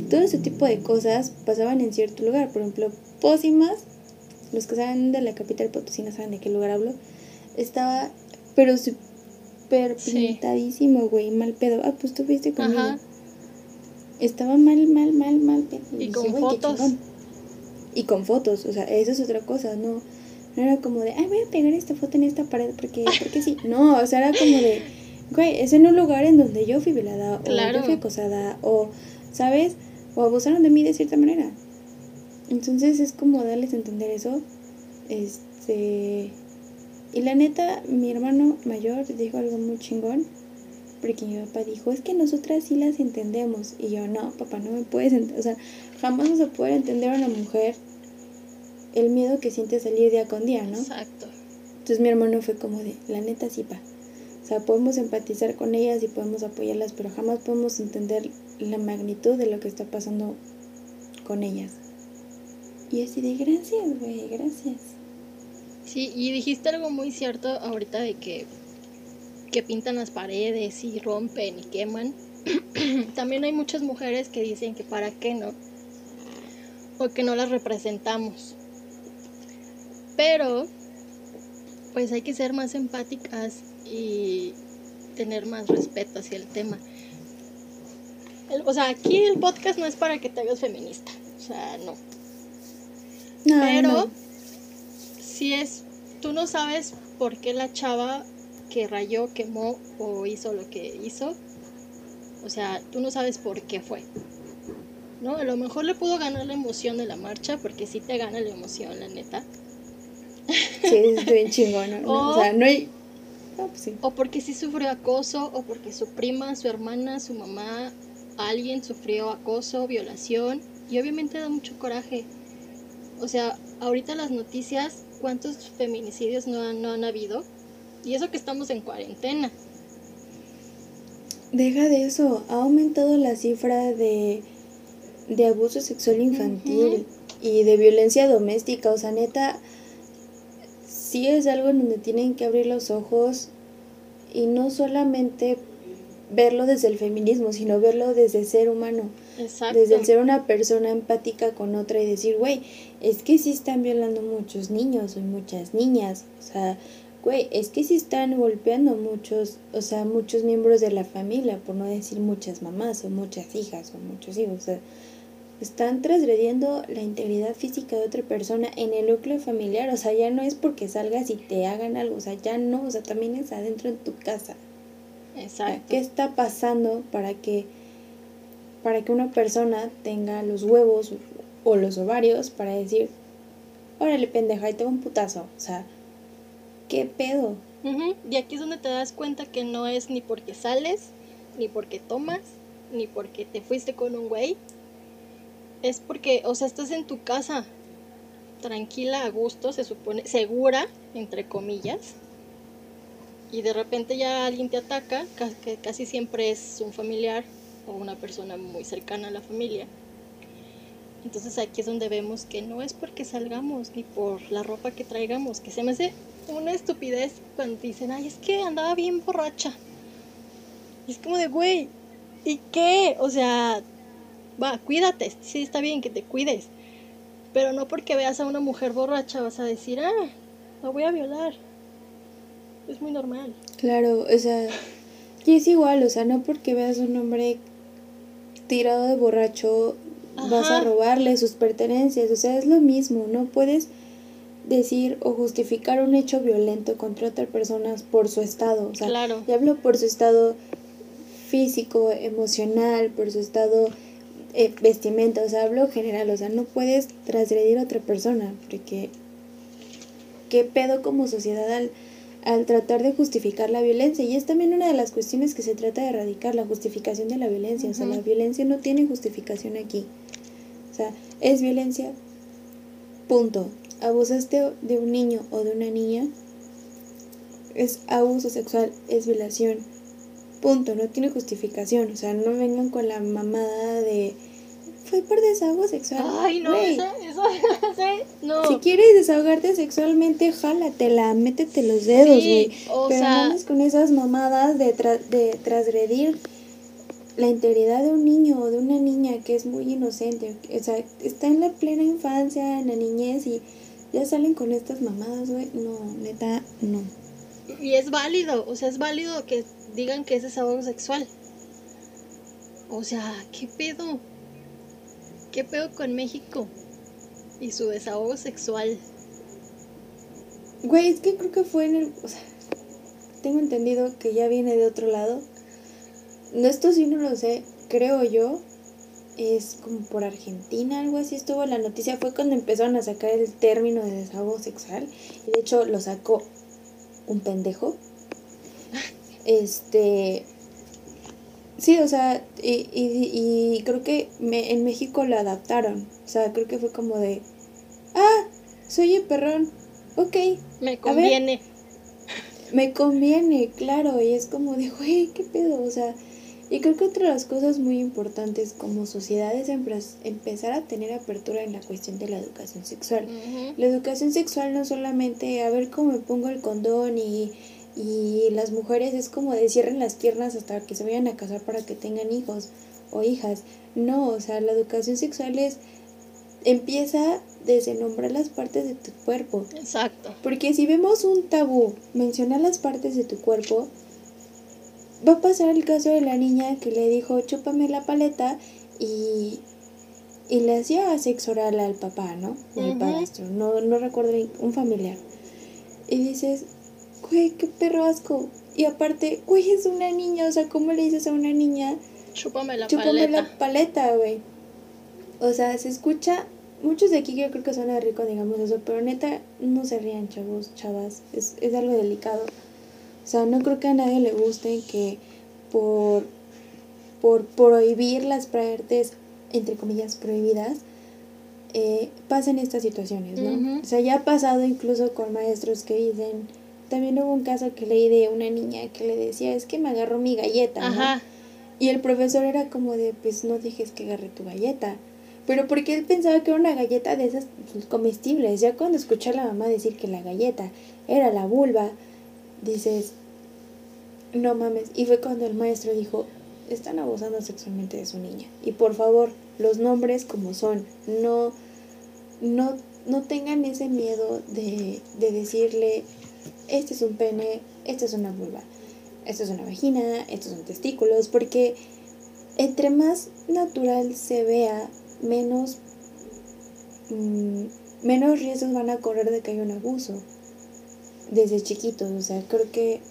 todo ese tipo de cosas pasaban en cierto lugar. Por ejemplo, Pósimas, los que saben de la capital potosina saben de qué lugar hablo, estaba, pero súper pintadísimo, güey, mal pedo. Ah, pues tú fuiste conmigo. Estaba mal, mal, mal, mal. Y, con fotos. Y con fotos, o sea, eso es otra cosa, ¿no? No era como de, ay, voy a pegar esta foto en esta pared porque, porque sí. No, o sea, era como de, güey, es en un lugar en donde yo fui violada o yo fui acosada o, ¿sabes? O abusaron de mí de cierta manera. Entonces es como darles a entender eso. Este. Y la neta, mi hermano mayor dijo algo muy chingón. Porque mi papá dijo, es que nosotras sí las entendemos. Y yo, no, papá, no me puedes entender. O sea, jamás vas a poder entender a una mujer el miedo que siente salir día con día, ¿no? Exacto. Entonces mi hermano fue como de, la neta sí, pa. O sea, podemos empatizar con ellas y podemos apoyarlas, pero jamás podemos entender la magnitud de lo que está pasando con ellas. Y así de, gracias, güey, gracias. Sí, y dijiste algo muy cierto ahorita de que, que pintan las paredes y rompen y queman. También hay muchas mujeres que dicen que para qué no, o que no las representamos. Pero, pues hay que ser más empáticas y tener más respeto hacia el tema. o sea, aquí el podcast no es para que te hagas feminista. O sea, no. Pero, si es, tú no sabes por qué la chava que rayó, quemó o hizo lo que hizo, O sea, tú no sabes por qué fue. ¿No? A lo mejor le pudo ganar la emoción de la marcha, porque sí te gana la emoción, la neta. Sí, es bien chingón. ¿no? O, sea, no hay. Pues o porque sí sufrió acoso, o porque su prima, su hermana, su mamá, alguien sufrió acoso, violación, y obviamente da mucho coraje. O sea, ahorita las noticias, ¿cuántos feminicidios no han, no han habido? Y eso que estamos en cuarentena. Deja de eso, ha aumentado la cifra de, de abuso sexual infantil y de violencia doméstica. O sea, neta, sí es algo en donde tienen que abrir los ojos y no solamente verlo desde el feminismo, sino verlo desde ser humano. Exacto. Desde el ser una persona empática con otra y decir, güey, es que sí están violando muchos niños o muchas niñas. O sea, güey, es que sí están golpeando muchos, o sea, muchos miembros de la familia, por no decir muchas mamás o muchas hijas o muchos hijos, o sea, están transgrediendo la integridad física de otra persona en el núcleo familiar, o sea, ya no es porque salgas y te hagan algo, o sea, ya no, o sea, también es adentro en tu casa. Exacto. ¿Qué está pasando para que para que una persona tenga los huevos o los ovarios para decir, órale pendeja, ahí tengo un putazo, o sea, ¿Qué pedo? Y aquí es donde te das cuenta que no es ni porque sales, ni porque tomas, ni porque te fuiste con un güey. Es porque, o sea, estás en tu casa, tranquila, a gusto, se supone, segura, entre comillas. Y de repente ya alguien te ataca, que casi siempre es un familiar o una persona muy cercana a la familia. Entonces aquí es donde vemos que no es porque salgamos ni por la ropa que traigamos, que se me hace una estupidez cuando dicen, ay, es que andaba bien borracha. Y es como de, güey, ¿y qué? O sea, va, cuídate, sí, está bien que te cuides. Pero no porque veas a una mujer borracha vas a decir, ah, la voy a violar. Es muy normal. Claro, o sea, y es igual, o sea, no porque veas a un hombre tirado de borracho vas a robarle sus pertenencias, o sea, es lo mismo, no puedes decir o justificar un hecho violento contra otra persona por su estado. O sea, claro. y hablo por su estado físico, emocional, por su estado eh, vestimenta, o sea, hablo general, o sea, no puedes transgredir a otra persona, porque qué pedo como sociedad al, al tratar de justificar la violencia. Y es también una de las cuestiones que se trata de erradicar, la justificación de la violencia. O sea, la violencia no tiene justificación aquí. O sea, es violencia, punto abusaste de un niño o de una niña, es abuso sexual, es violación. Punto, no tiene justificación. O sea, no vengan con la mamada de fue por desahogo sexual. Ay, no, eso, eso, no. Si quieres desahogarte sexualmente, jálatela, métete los dedos, güey. Pero no con esas mamadas de, de transgredir la integridad de un niño o de una niña que es muy inocente. O sea, está en la plena infancia, en la niñez y ya salen con estas mamadas, güey. No, neta, no. Y es válido, o sea, es válido que digan que es desahogo sexual. O sea, ¿qué pedo? ¿Qué pedo con México? Y su desahogo sexual. Güey, es que creo que fue en el. O sea, tengo entendido que ya viene de otro lado. No, esto sí no lo sé, creo yo, es como por Argentina, algo así estuvo la noticia, fue cuando empezaron a sacar el término de desahogo sexual, y de hecho lo sacó un pendejo. Este, sí, o sea, y, y, creo que me, en México lo adaptaron, o sea, creo que fue como de, ah, soy el perrón, ok. Me conviene. me conviene, claro, y es como de, güey, ¿qué pedo? O sea, y creo que otra de las cosas muy importantes como sociedad es empezar a tener apertura en la cuestión de la educación sexual. La educación sexual no solamente a ver cómo me pongo el condón y, y las mujeres es como de cierren las piernas hasta que se vayan a casar para que tengan hijos o hijas. No, o sea, la educación sexual es empieza desde nombrar las partes de tu cuerpo. Exacto. Porque si vemos un tabú, mencionar las partes de tu cuerpo, va a pasar el caso de la niña que le dijo, chúpame la paleta y, y le hacía sexo oral al papá, ¿no? Al padrastro, no, no recuerdo, un familiar. Y dices, güey, qué perro asco. Y aparte, güey, es una niña, o sea, ¿cómo le dices a una niña Chúpame la Chúpame paleta. la paleta, güey. O sea, se escucha. Muchos de aquí yo creo que suena rico, digamos eso, pero neta, no se rían, chavos, chavas. Es, es algo delicado. O sea, no creo que a nadie le guste que por, por prohibir las artes, entre comillas, prohibidas, eh, pasen estas situaciones, ¿no? O sea, ya ha pasado incluso con maestros que dicen. También hubo un caso que leí de una niña que le decía, es que me agarró mi galleta, ¿no? Ajá. Y el profesor era como de, pues no dejes que agarre tu galleta. Pero porque él pensaba que era una galleta de esas comestibles. Ya cuando escuché a la mamá decir que la galleta era la vulva, dices, no mames. Y fue cuando el maestro dijo, están abusando sexualmente de su niña. Y por favor, los nombres como son. No, no, no tengan ese miedo de, de decirle, este es un pene, esta es una vulva esto es una vagina, estos son testículos, porque entre más natural se vea, menos, mm, menos riesgos van a correr de que haya un abuso desde chiquitos. O sea, creo que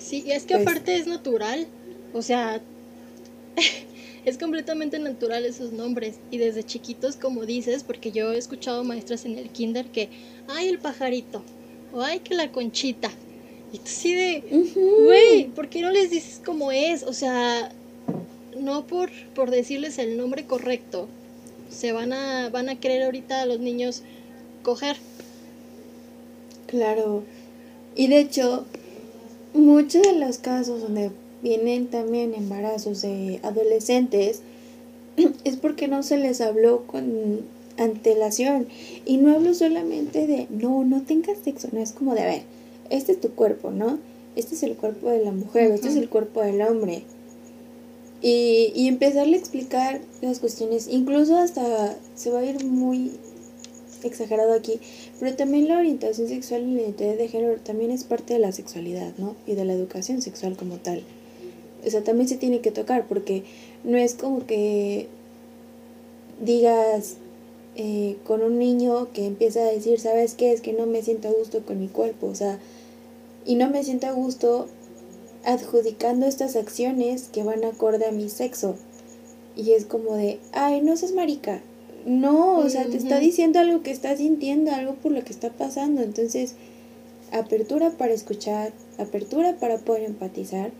Sí, y es que Pues- aparte es natural. O sea, es completamente natural esos nombres. Y desde chiquitos, como dices, porque yo he escuchado maestras en el kinder que, ay, el pajarito, o ay, que la conchita. Y tú así de, güey, ¿por qué no les dices cómo es? O sea, no por, por decirles el nombre correcto. Se van a, van a querer ahorita a los niños coger. Claro. Y de hecho, muchos de los casos donde vienen también embarazos de adolescentes es porque no se les habló con antelación. Y no hablo solamente de, no, no tengas sexo, no es como de, a ver, este es tu cuerpo, ¿no? Este es el cuerpo de la mujer, este es el cuerpo del hombre. Y, y empezarle a explicar las cuestiones, incluso hasta se va a ir muy exagerado aquí, pero también la orientación sexual y la identidad de género también es parte de la sexualidad, ¿no? Y de la educación sexual como tal. O sea, también se tiene que tocar porque no es como que digas eh, con un niño que empieza a decir, ¿sabes qué? Es que no me siento a gusto con mi cuerpo, o sea, y no me siento a gusto adjudicando estas acciones que van acorde a mi sexo. Y es como de, ay, no seas marica. No, o sea, te está diciendo algo que está sintiendo, algo por lo que está pasando. Entonces, apertura para escuchar, apertura para poder empatizar.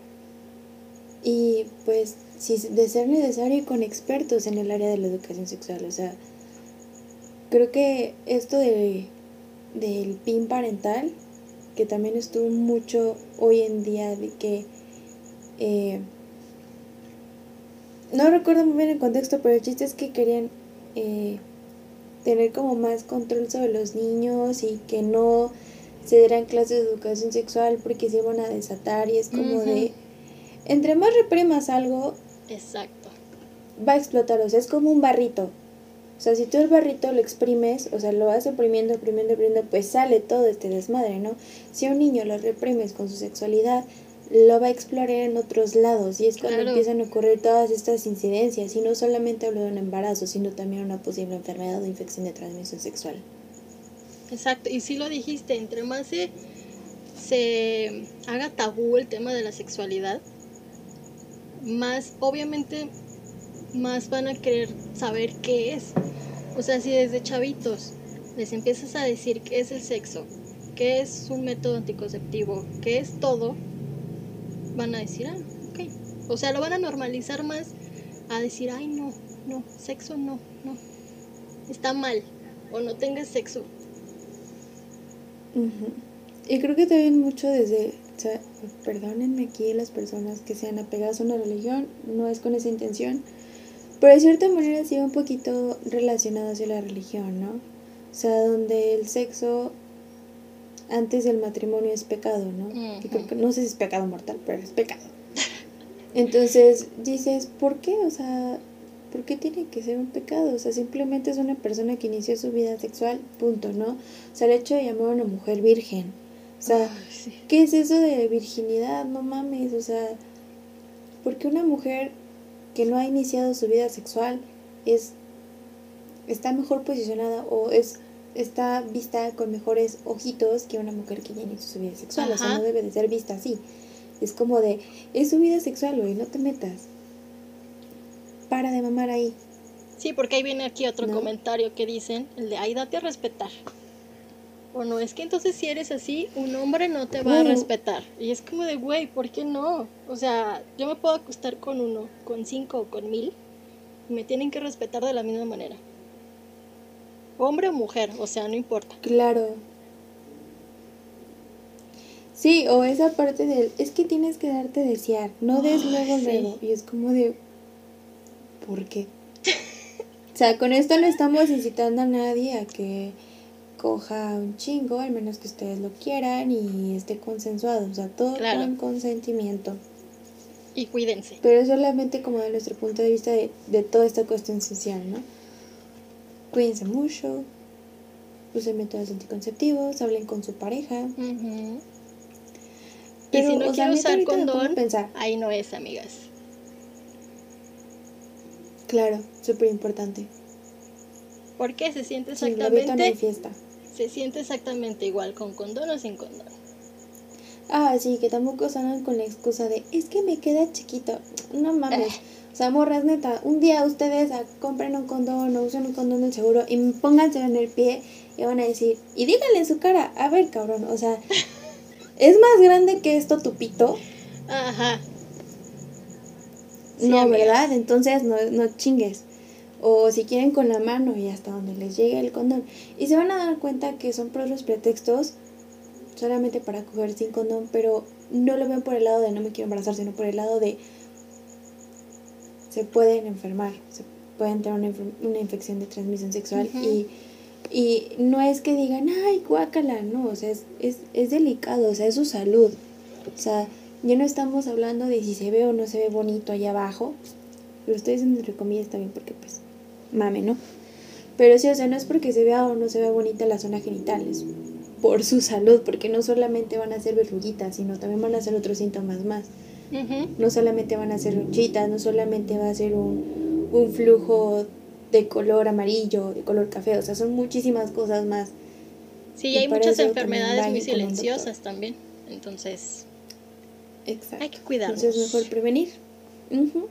Y pues, si de ser necesario, con expertos en el área de la educación sexual. O sea, creo que esto de, del PIN parental, que también estuvo mucho hoy en día, de que eh, no recuerdo muy bien el contexto, pero el chiste es que querían eh, tener como más control sobre los niños y que no se dieran clases de educación sexual porque se iban a desatar y es como de entre más reprimas algo Exacto. va a explotar, o sea, es como un barrito. O sea, si tú el barrito lo exprimes, o sea, lo vas oprimiendo, oprimiendo, oprimiendo, pues sale todo este desmadre, ¿no? Si a un niño lo reprimes con su sexualidad, lo va a explorar en otros lados y es cuando Claro. empiezan a ocurrir todas estas incidencias y no solamente hablo de un embarazo, sino también una posible enfermedad o infección de transmisión sexual. Exacto, y sí lo dijiste, entre más se, se haga tabú el tema de la sexualidad, más, obviamente, más van a querer saber qué es. O sea, si desde chavitos les empiezas a decir qué es el sexo, qué es un método anticonceptivo, qué es todo, van a decir, ah, ok. O sea, lo van a normalizar más a decir, ay, no, no, sexo no, no, está mal, o no tengas sexo, Ujú. Y creo que también mucho desde, o sea, perdónenme aquí las personas que sean apegadas a una religión, no es con esa intención, pero de cierta manera sí va un poquito relacionado hacia la religión, ¿no? O sea, donde el sexo antes del matrimonio es pecado, ¿no? Y creo que, no sé si es pecado mortal, pero es pecado. Entonces dices, ¿por qué? O sea, ¿por qué tiene que ser un pecado? O sea, simplemente es una persona que inició su vida sexual, punto, ¿no? O sea, el hecho de llamar a una mujer virgen. O sea, sí. ¿qué es eso de virginidad? No mames, o sea, porque una mujer que no ha iniciado su vida sexual es está mejor posicionada o es está vista con mejores ojitos que una mujer que ya inició su vida sexual, o sea, no debe de ser vista así. Es como de, es su vida sexual, güey, no te metas. Para de mamar ahí. Sí, porque ahí viene aquí otro ¿No? comentario que dicen, el de, ay, date a respetar. O no, es que entonces si eres así, un hombre no te va a respetar. Y es como de, güey, ¿por qué no? O sea, yo me puedo acostar con uno, con cinco o con mil, y me tienen que respetar de la misma manera. Hombre o mujer, o sea, no importa. Claro. Sí, o esa parte del, es que tienes que darte desear, no des luego, sí. luego. Y es como de, ¿por qué? o sea, con esto no estamos incitando a nadie a que coja un chingo, al menos que ustedes lo quieran y esté consensuado. O sea, todo Claro. con consentimiento. Y cuídense. Pero es solamente como de nuestro punto de vista de, de toda esta cuestión social, ¿no? Cuídense mucho, usen métodos anticonceptivos, hablen con su pareja. Ujú. Y Pero, si no quiero usar condón, pensar. ahí no es, amigas. Claro, súper importante. Porque se siente Sin no exactamente, fiesta. se siente exactamente igual con condón o sin condón. Ah, sí, que tampoco salgan con la excusa de, es que me queda chiquito. No mames. Eh. O sea, morras, neta, un día ustedes ah, compren un condón o usen un condón del seguro y pónganselo en el pie y van a decir, y díganle en su cara, a ver, cabrón, o sea, ¿es más grande que esto tu pito? Ajá. Sí, no. ¿verdad? Entonces no, no chingues. O si quieren con la mano y hasta donde les llegue el condón. Y se van a dar cuenta que son por los pretextos solamente para coger sin condón, pero no lo ven por el lado de no me quiero embarazar, sino por el lado de se pueden enfermar, se pueden tener una, una infección de transmisión sexual y, y no es que digan, ay, guácala, no, o sea, es, es, es delicado, o sea, es su salud. O sea, ya no estamos hablando de si se ve o no se ve bonito allá abajo, pero estoy diciendo entre comillas también porque pues, mame, ¿no? Pero sí, o sea, no es porque se vea o no se vea bonita la zona genital, es por su salud, porque no solamente van a ser verruguitas, sino también van a ser otros síntomas más. No solamente van a ser ronchitas, no solamente va a ser un, un flujo de color amarillo, de color café, o sea, son muchísimas cosas más. Sí, Y hay muchas enfermedades muy silenciosas también. Entonces, Exacto. hay que cuidarnos. Entonces mejor prevenir. Ujú.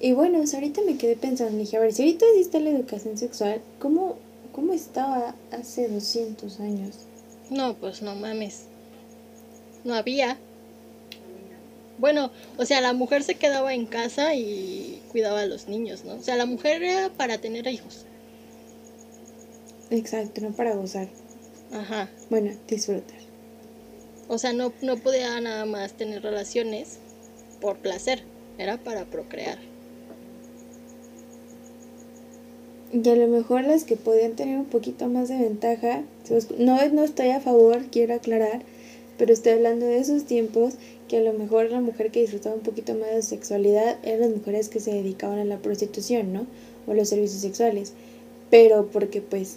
Y bueno, o sea, ahorita me quedé pensando, dije, a ver, si ahorita existe la educación sexual, ¿cómo, cómo estaba hace 200 años? No, pues no mames. No había. Bueno, o sea, la mujer se quedaba en casa y cuidaba a los niños, ¿no? O sea, la mujer era para tener hijos. Exacto, no para gozar. Ajá. Bueno, disfrutar. O sea, no, no podía nada más tener relaciones por placer. Era para procrear. Y a lo mejor las que podían tener un poquito más de ventaja, no, no estoy a favor, quiero aclarar, pero estoy hablando de esos tiempos que a lo mejor la mujer que disfrutaba un poquito más de sexualidad eran las mujeres que se dedicaban a la prostitución, ¿no? O los servicios sexuales. Pero porque pues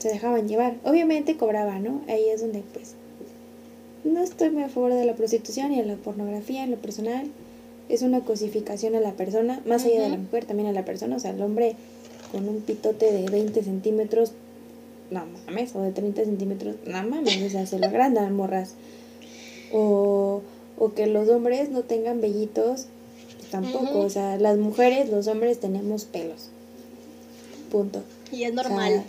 se dejaban llevar. Obviamente cobraban, ¿no? Ahí es donde pues no estoy muy a favor de la prostitución y de la pornografía en lo personal. Es una cosificación a la persona, más allá de la mujer, también a la persona. O sea, el hombre con un pitote de 20 centímetros, no mames, o de 30 centímetros, no mames, o sea, se lo agrandan morras. O, o que los hombres no tengan vellitos, pues tampoco. O sea, las mujeres, los hombres tenemos pelos. Punto. Y es O sea, normal.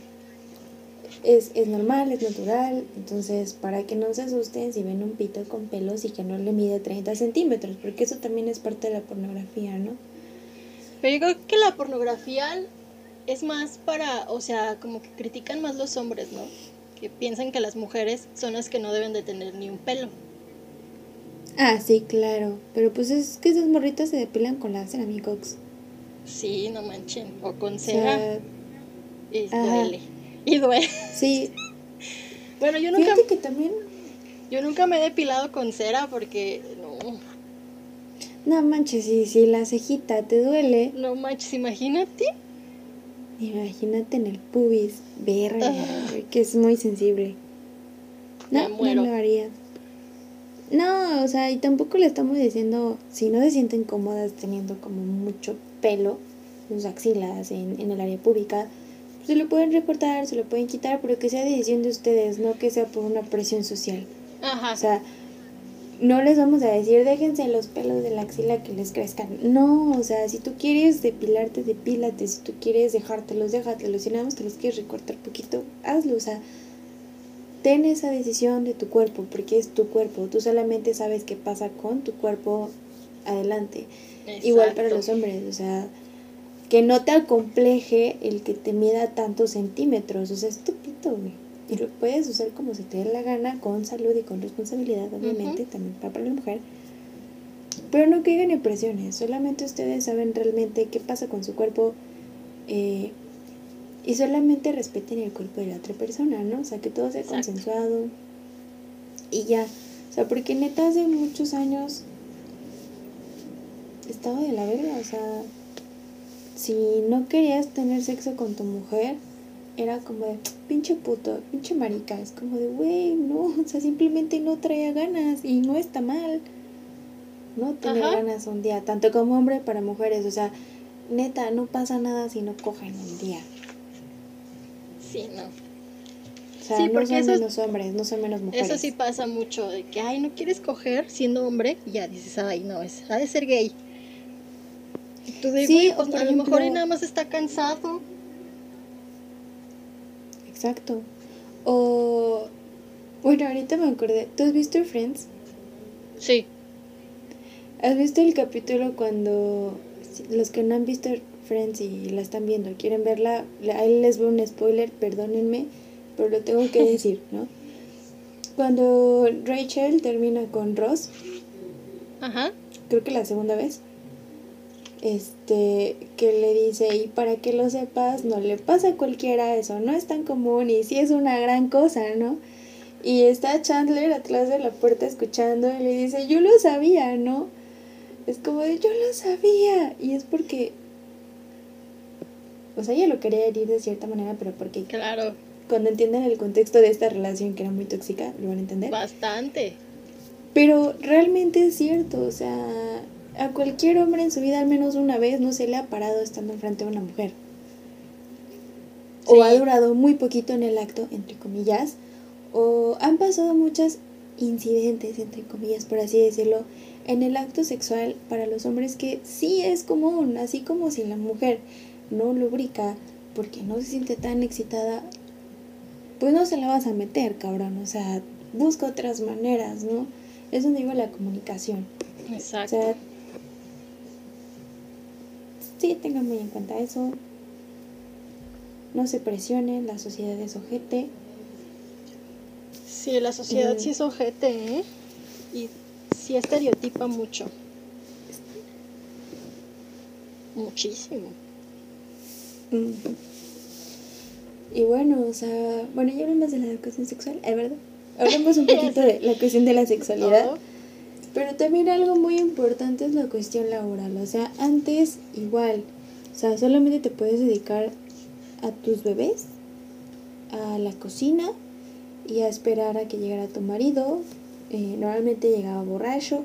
es, es normal, es natural. Entonces, para que no se asusten si ven un pito con pelos y que no le mide 30 centímetros, porque eso también es parte de la pornografía, ¿no? Pero yo creo que la pornografía es más para, o sea, como que critican más los hombres, ¿no? Que piensan que las mujeres son las que no deben de tener ni un pelo. Ah, sí, claro. Pero pues es que esos morritos se depilan con láser, amigos. Sí, no manchen. O con O cera. sea, y ajá. duele. Y duele. sí. Bueno, yo nunca, Fíjate que también... yo nunca me he depilado con cera porque no, No manches, si, si la cejita te duele, no manches, imagínate. imagínate en el pubis. Verga, Ah. que es muy sensible. No, Me muero. no lo haría. No, o sea, y tampoco le estamos diciendo, si no se sienten cómodas teniendo como mucho pelo en sus axilas, en, en el área pública, se lo pueden recortar, se lo pueden quitar, pero que sea decisión de ustedes, no que sea por una presión social. Ajá. O sea, no les vamos a decir, déjense los pelos de la axila que les crezcan. No, o sea, si tú quieres depilarte, depílate. Si tú quieres dejártelos, déjatelos. Si nada más te los quieres recortar poquito, hazlo. O sea, ten esa decisión de tu cuerpo, porque es tu cuerpo. Tú solamente sabes qué pasa con tu cuerpo adelante. Igual para los hombres, o sea, que no te acompleje el que te mida tantos centímetros. O sea, es güey. Y lo puedes usar como se te dé la gana, con salud y con responsabilidad, obviamente, también para la mujer. Pero no caigan en presiones, solamente ustedes saben realmente qué pasa con su cuerpo eh, y solamente respeten el cuerpo de la otra persona, ¿no? O sea, que todo sea consensuado y ya. O sea, porque neta hace muchos años estaba de la verga, o sea, si no querías tener sexo con tu mujer, era como de pinche puto, pinche marica. Es como de, güey, no, o sea, simplemente no traía ganas y no está mal. No tener ganas un día, tanto como hombre para mujeres. O sea, neta, no pasa nada si no cogen un día. Sí, no. O sea, no son menos hombres, no son menos mujeres. Eso sí pasa mucho, de que, ay, no quieres coger siendo hombre, y ya dices, ay, no, es, ha de ser gay. Y tú de, sí, pues, a lo mejor y nada más está cansado. Exacto. O, bueno, ahorita me acordé, ¿tú has visto Friends? Sí. ¿Has visto el capítulo cuando los que no han visto Friends y la están viendo, quieren verla? Ahí les veo un spoiler, perdónenme, pero lo tengo que decir, ¿no? Cuando Rachel termina con Ross, Ajá. creo que la segunda vez, este, que le dice, y para que lo sepas, no le pasa a cualquiera eso, no es tan común y sí es una gran cosa, ¿no? Y está Chandler atrás de la puerta escuchando y le dice, yo lo sabía, ¿no? Es como de, yo lo sabía. Y es porque, o sea, ella lo quería herir de cierta manera, pero porque... Claro. Cuando entienden el contexto de esta relación que era muy tóxica, lo van a entender. Bastante. Pero realmente es cierto, o sea, a cualquier hombre en su vida al menos una vez no se le ha parado estando enfrente de una mujer. O ha durado muy poquito en el acto, entre comillas, o han pasado muchos incidentes, entre comillas, por así decirlo, en el acto sexual para los hombres que sí es común, así como si la mujer no lubrica porque no se siente tan excitada, pues no se la vas a meter, cabrón, o sea, busca otras maneras, ¿no? Es donde digo la comunicación. Exacto sí, tengan muy en cuenta eso. No se presionen, la sociedad es ojete. Sí, la sociedad sí es ojete, ¿eh? Y sí estereotipa mucho. Muchísimo. Y bueno, o sea, bueno, ya hablamos de la educación sexual, ¿es verdad? Hablamos un poquito de la cuestión de la sexualidad. Pero también algo muy importante es la cuestión laboral. O sea, antes igual, o sea, solamente te puedes dedicar a tus bebés, a la cocina y a esperar a que llegara tu marido. Eh, normalmente llegaba borracho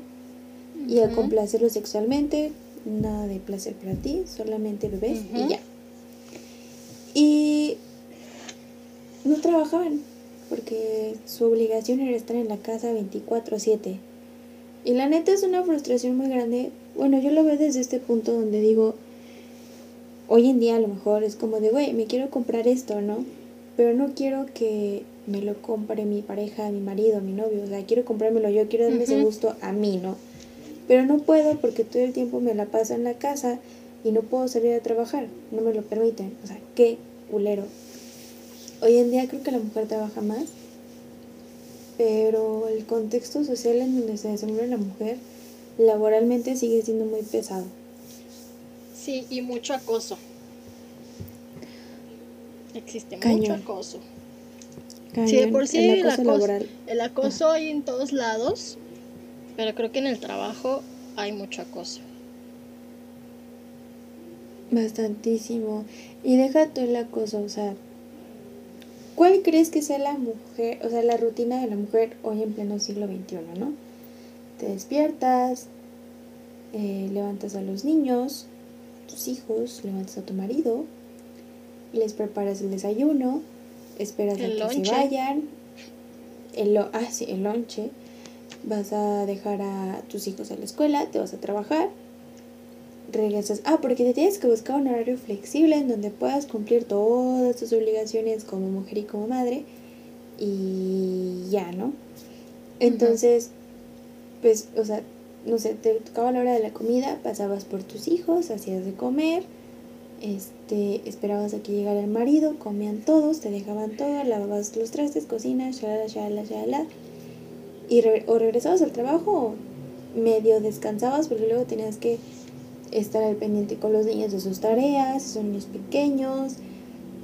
y a complacerlo sexualmente. Nada de placer para ti, solamente bebés y ya. Y no trabajaban porque su obligación era estar en la casa 24/7 y la neta es una frustración muy grande. Bueno, yo lo veo desde este punto donde digo, hoy en día a lo mejor es como de, güey, me quiero comprar esto, ¿no? Pero no quiero que me lo compre mi pareja, mi marido, mi novio. O sea, quiero comprármelo yo, quiero darme ese gusto a mí, ¿no? Pero no puedo porque todo el tiempo me la paso en la casa y no puedo salir a trabajar. No me lo permiten. O sea, qué culero. Hoy en día creo que la mujer trabaja más pero el contexto social en donde se desenvuelve la mujer laboralmente sigue siendo muy pesado. Sí, y mucho acoso. Existe mucho acoso. sí, de por sí el acoso, el acoso, hay en todos lados, pero creo que en el trabajo hay mucho acoso. Bastantísimo. Y deja todo el acoso, o sea, ¿Cuál crees que sea la mujer, o sea, la rutina de la mujer hoy en pleno siglo XXI, no? Te despiertas, eh, levantas a los niños, tus hijos, levantas a tu marido, les preparas el desayuno, esperas a que se vayan, el, ah, sí, el lonche, vas a dejar a tus hijos a la escuela, te vas a trabajar, regresas. Ah, porque te tienes que buscar un horario flexible en donde puedas cumplir todas tus obligaciones como mujer y como madre y ya, ¿no? Entonces, pues, o sea, no sé, te tocaba la hora de la comida, pasabas por tus hijos, hacías de comer, este, esperabas a que llegara el marido, comían todos, te dejaban todo, lavabas los trastes, cocinas, shalala, shalala, shalala, y o regresabas al trabajo o medio descansabas porque luego tenías que estar al pendiente con los niños de sus tareas, son niños pequeños,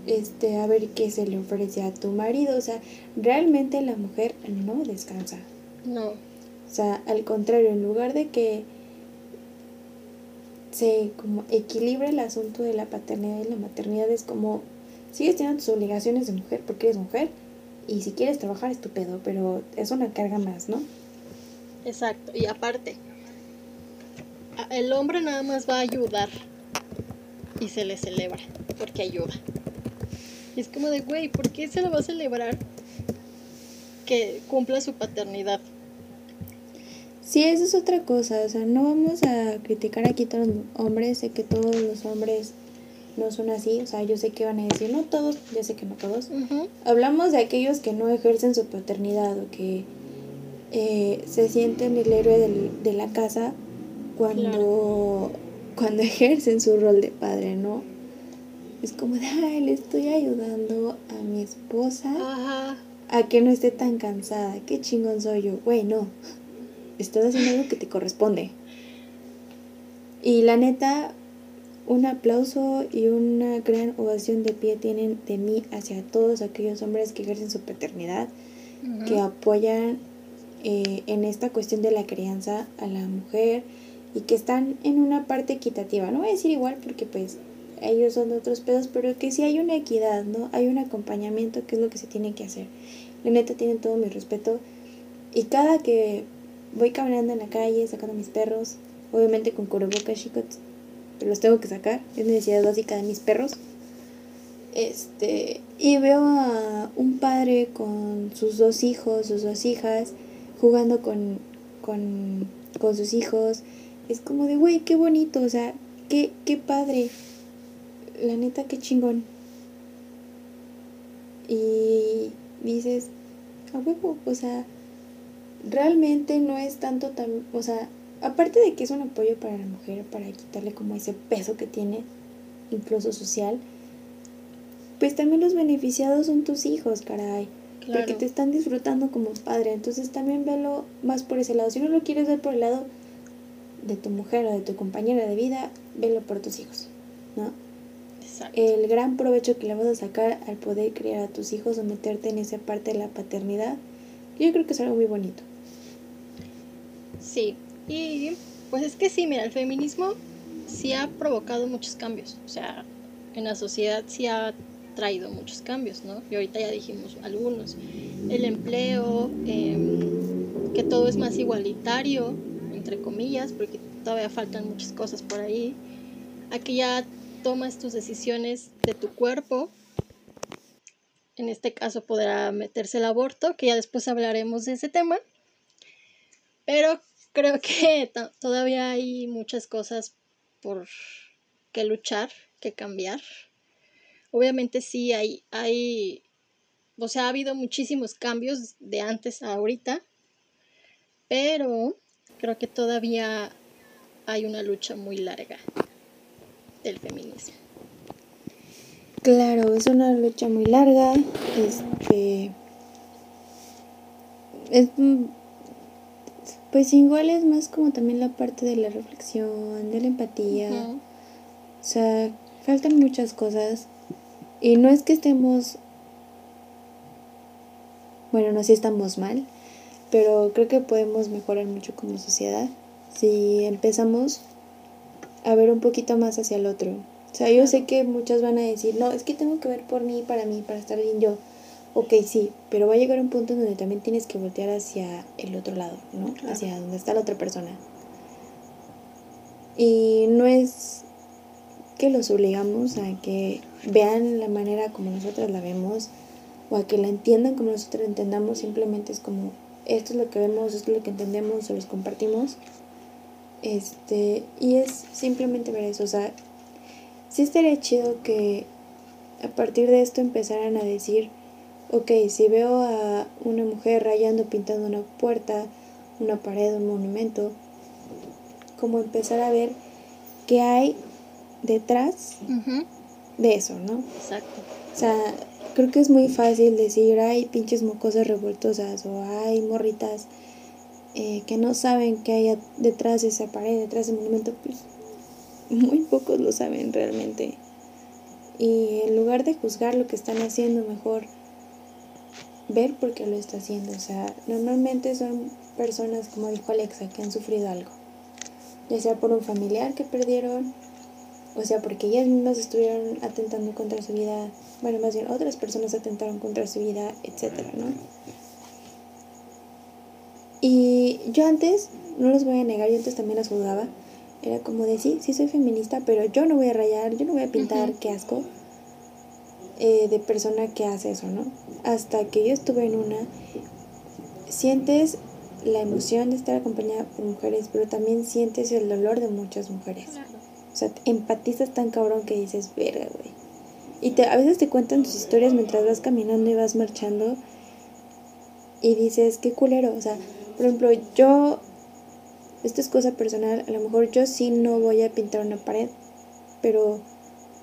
este, a ver qué se le ofrece a tu marido, o sea, realmente la mujer no descansa. No. O sea, al contrario, en lugar de que se como equilibre el asunto de la paternidad y la maternidad, es como sigues teniendo tus obligaciones de mujer porque eres mujer y si quieres trabajar estupendo, pero es una carga más, ¿no? Exacto, y aparte, el hombre nada más va a ayudar y se le celebra porque ayuda. Y es como de, güey, ¿por qué se le va a celebrar que cumpla su paternidad? Sí, eso es otra cosa, o sea, no vamos a criticar aquí a todos los hombres, sé que todos los hombres no son así, o sea, yo sé que van a decir, no todos, ya sé que no todos. Hablamos de aquellos que no ejercen su paternidad o que eh, se sienten el héroe de la casa cuando, cuando ejercen su rol de padre, ¿no? Es como de, ay, le estoy ayudando a mi esposa a que no esté tan cansada. Qué chingón soy yo. Güey, no. Estás haciendo algo que te corresponde. Y la neta, un aplauso y una gran ovación de pie tienen de mí hacia todos aquellos hombres que ejercen su paternidad, que apoyan eh, en esta cuestión de la crianza a la mujer y que están en una parte equitativa. No voy a decir igual porque pues ellos son de otros pedos, pero que sí hay una equidad, ¿no? Hay un acompañamiento que es lo que se tiene que hacer. La neta tienen todo mi respeto. Y cada que voy caminando en la calle, sacando mis perros, obviamente con cubrebocas chicos, pero los tengo que sacar, es necesidad básica de mis perros. Este, y veo a un padre con sus dos hijos, sus dos hijas, jugando con, con, con sus hijos. Es como de, güey, qué bonito, o sea, qué, qué padre la neta, qué chingón. Y dices, a huevo, o sea, realmente no es tanto tan, o sea, aparte de que es un apoyo para la mujer, para quitarle como ese peso que tiene, incluso social, pues también los beneficiados son tus hijos, caray. Porque te están disfrutando como padre. Entonces también velo más por ese lado. Si no lo quieres ver por el lado de tu mujer o de tu compañera de vida, velo por tus hijos, ¿no? el gran provecho que le vas a sacar al poder criar a tus hijos o meterte en esa parte de la paternidad, yo creo que es algo muy bonito. Sí, y pues es que sí, mira, el feminismo sí ha provocado muchos cambios, o sea, en la sociedad sí ha traído muchos cambios, ¿no? Y ahorita ya dijimos algunos, el empleo, em, que todo es más igualitario, entre comillas, porque todavía faltan muchas cosas por ahí. Aquí ya tomas tus decisiones de tu cuerpo. En este caso podrá meterse el aborto, que ya después hablaremos de ese tema. Pero creo que todavía hay muchas cosas por que luchar, que cambiar. Obviamente sí hay, hay, o sea, ha habido muchísimos cambios de antes a ahorita, pero creo que todavía hay una lucha muy larga del feminismo. Claro, es una lucha muy larga. Este. Es, pues igual es más como también la parte de la reflexión, de la empatía. O sea, faltan muchas cosas. Y no es que estemos. Bueno, no si estamos mal, pero creo que podemos mejorar mucho como sociedad si empezamos a ver un poquito más hacia el otro. O sea, yo sé que muchas van a decir, no, es que tengo que ver por mí, para mí, para estar bien yo. Ok, sí, pero va a llegar un punto en donde también tienes que voltear hacia el otro lado, ¿no? Hacia donde está la otra persona. Y no es que los obligamos a que vean la manera como nosotras la vemos o a que la entiendan como nosotros la entendamos, simplemente es como esto es lo que vemos, esto es lo que entendemos, se los compartimos. Este, y es simplemente ver eso, o sea, sí estaría chido que a partir de esto empezaran a decir, ok, si veo a una mujer rayando, pintando una puerta, una pared, un monumento, como empezar a ver qué hay detrás de eso, ¿no? Exacto. O sea, creo que es muy fácil decir, hay pinches mocosas revoltosas o hay morritas eh, que no saben qué hay detrás de esa pared, detrás del monumento, pues muy pocos lo saben realmente. Y en lugar de juzgar lo que están haciendo, mejor ver por qué lo está haciendo. O sea, normalmente son personas, como dijo Alexa, que han sufrido algo. Ya sea por un familiar que perdieron, o sea, porque ellas mismas estuvieron atentando contra su vida, bueno, más bien otras personas atentaron contra su vida, etcétera, ¿no? Y yo antes, no los voy a negar, yo antes también las juzgaba. Era como de sí, sí soy feminista, pero yo no voy a rayar, yo no voy a pintar, qué asco. Eh, de persona que hace eso, ¿no? Hasta que yo estuve en una, sientes la emoción de estar acompañada por mujeres, pero también sientes el dolor de muchas mujeres. O sea, empatizas tan cabrón que dices, verga, güey. Y te, a veces te cuentan tus historias mientras vas caminando y vas marchando y dices, qué culero, o sea, por ejemplo, yo, esto es cosa personal, a lo mejor yo sí no voy a pintar una pared, pero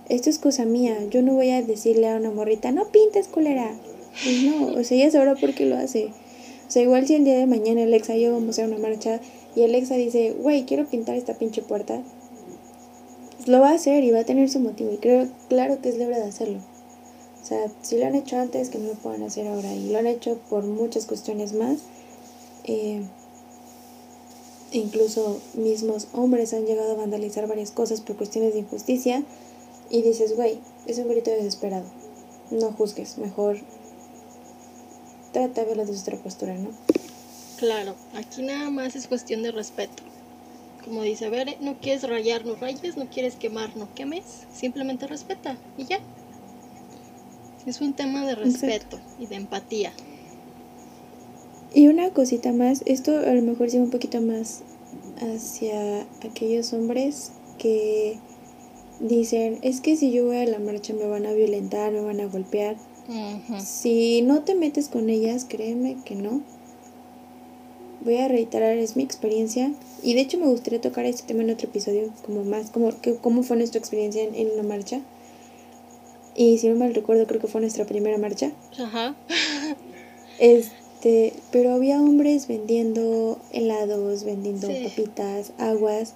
esto es cosa mía, yo no voy a decirle a una morrita, no pintes culera. Pues no, o sea, ella sabrá por qué lo hace. O sea, igual si el día de mañana Alexa y yo vamos a una marcha y Alexa dice, güey, quiero pintar esta pinche puerta, lo va a hacer y va a tener su motivo. Y creo, claro que es libre de hacerlo. O sea, si lo han hecho antes, que no lo puedan hacer ahora. Y lo han hecho por muchas cuestiones más. Eh, incluso mismos hombres han llegado a vandalizar varias cosas por cuestiones de injusticia y dices, güey, es un grito desesperado, no juzgues, mejor trata de verlo desde otra postura, ¿no? Claro, aquí nada más es cuestión de respeto. Como dice, a ver, no quieres rayar, no rayes, no quieres quemar, no quemes, simplemente respeta y ya. Es un tema de respeto y de empatía. Y una cosita más, esto a lo mejor sí un poquito más hacia aquellos hombres que dicen, es que si yo voy a la marcha me van a violentar, me van a golpear. Si no te metes con ellas, créeme que no. Voy a reiterar, es mi experiencia. Y de hecho me gustaría tocar este tema en otro episodio, como más, como que, cómo fue nuestra experiencia en, en la marcha. Y si no mal recuerdo, creo que fue nuestra primera marcha. Ajá. Este, pero había hombres vendiendo helados, vendiendo papitas, aguas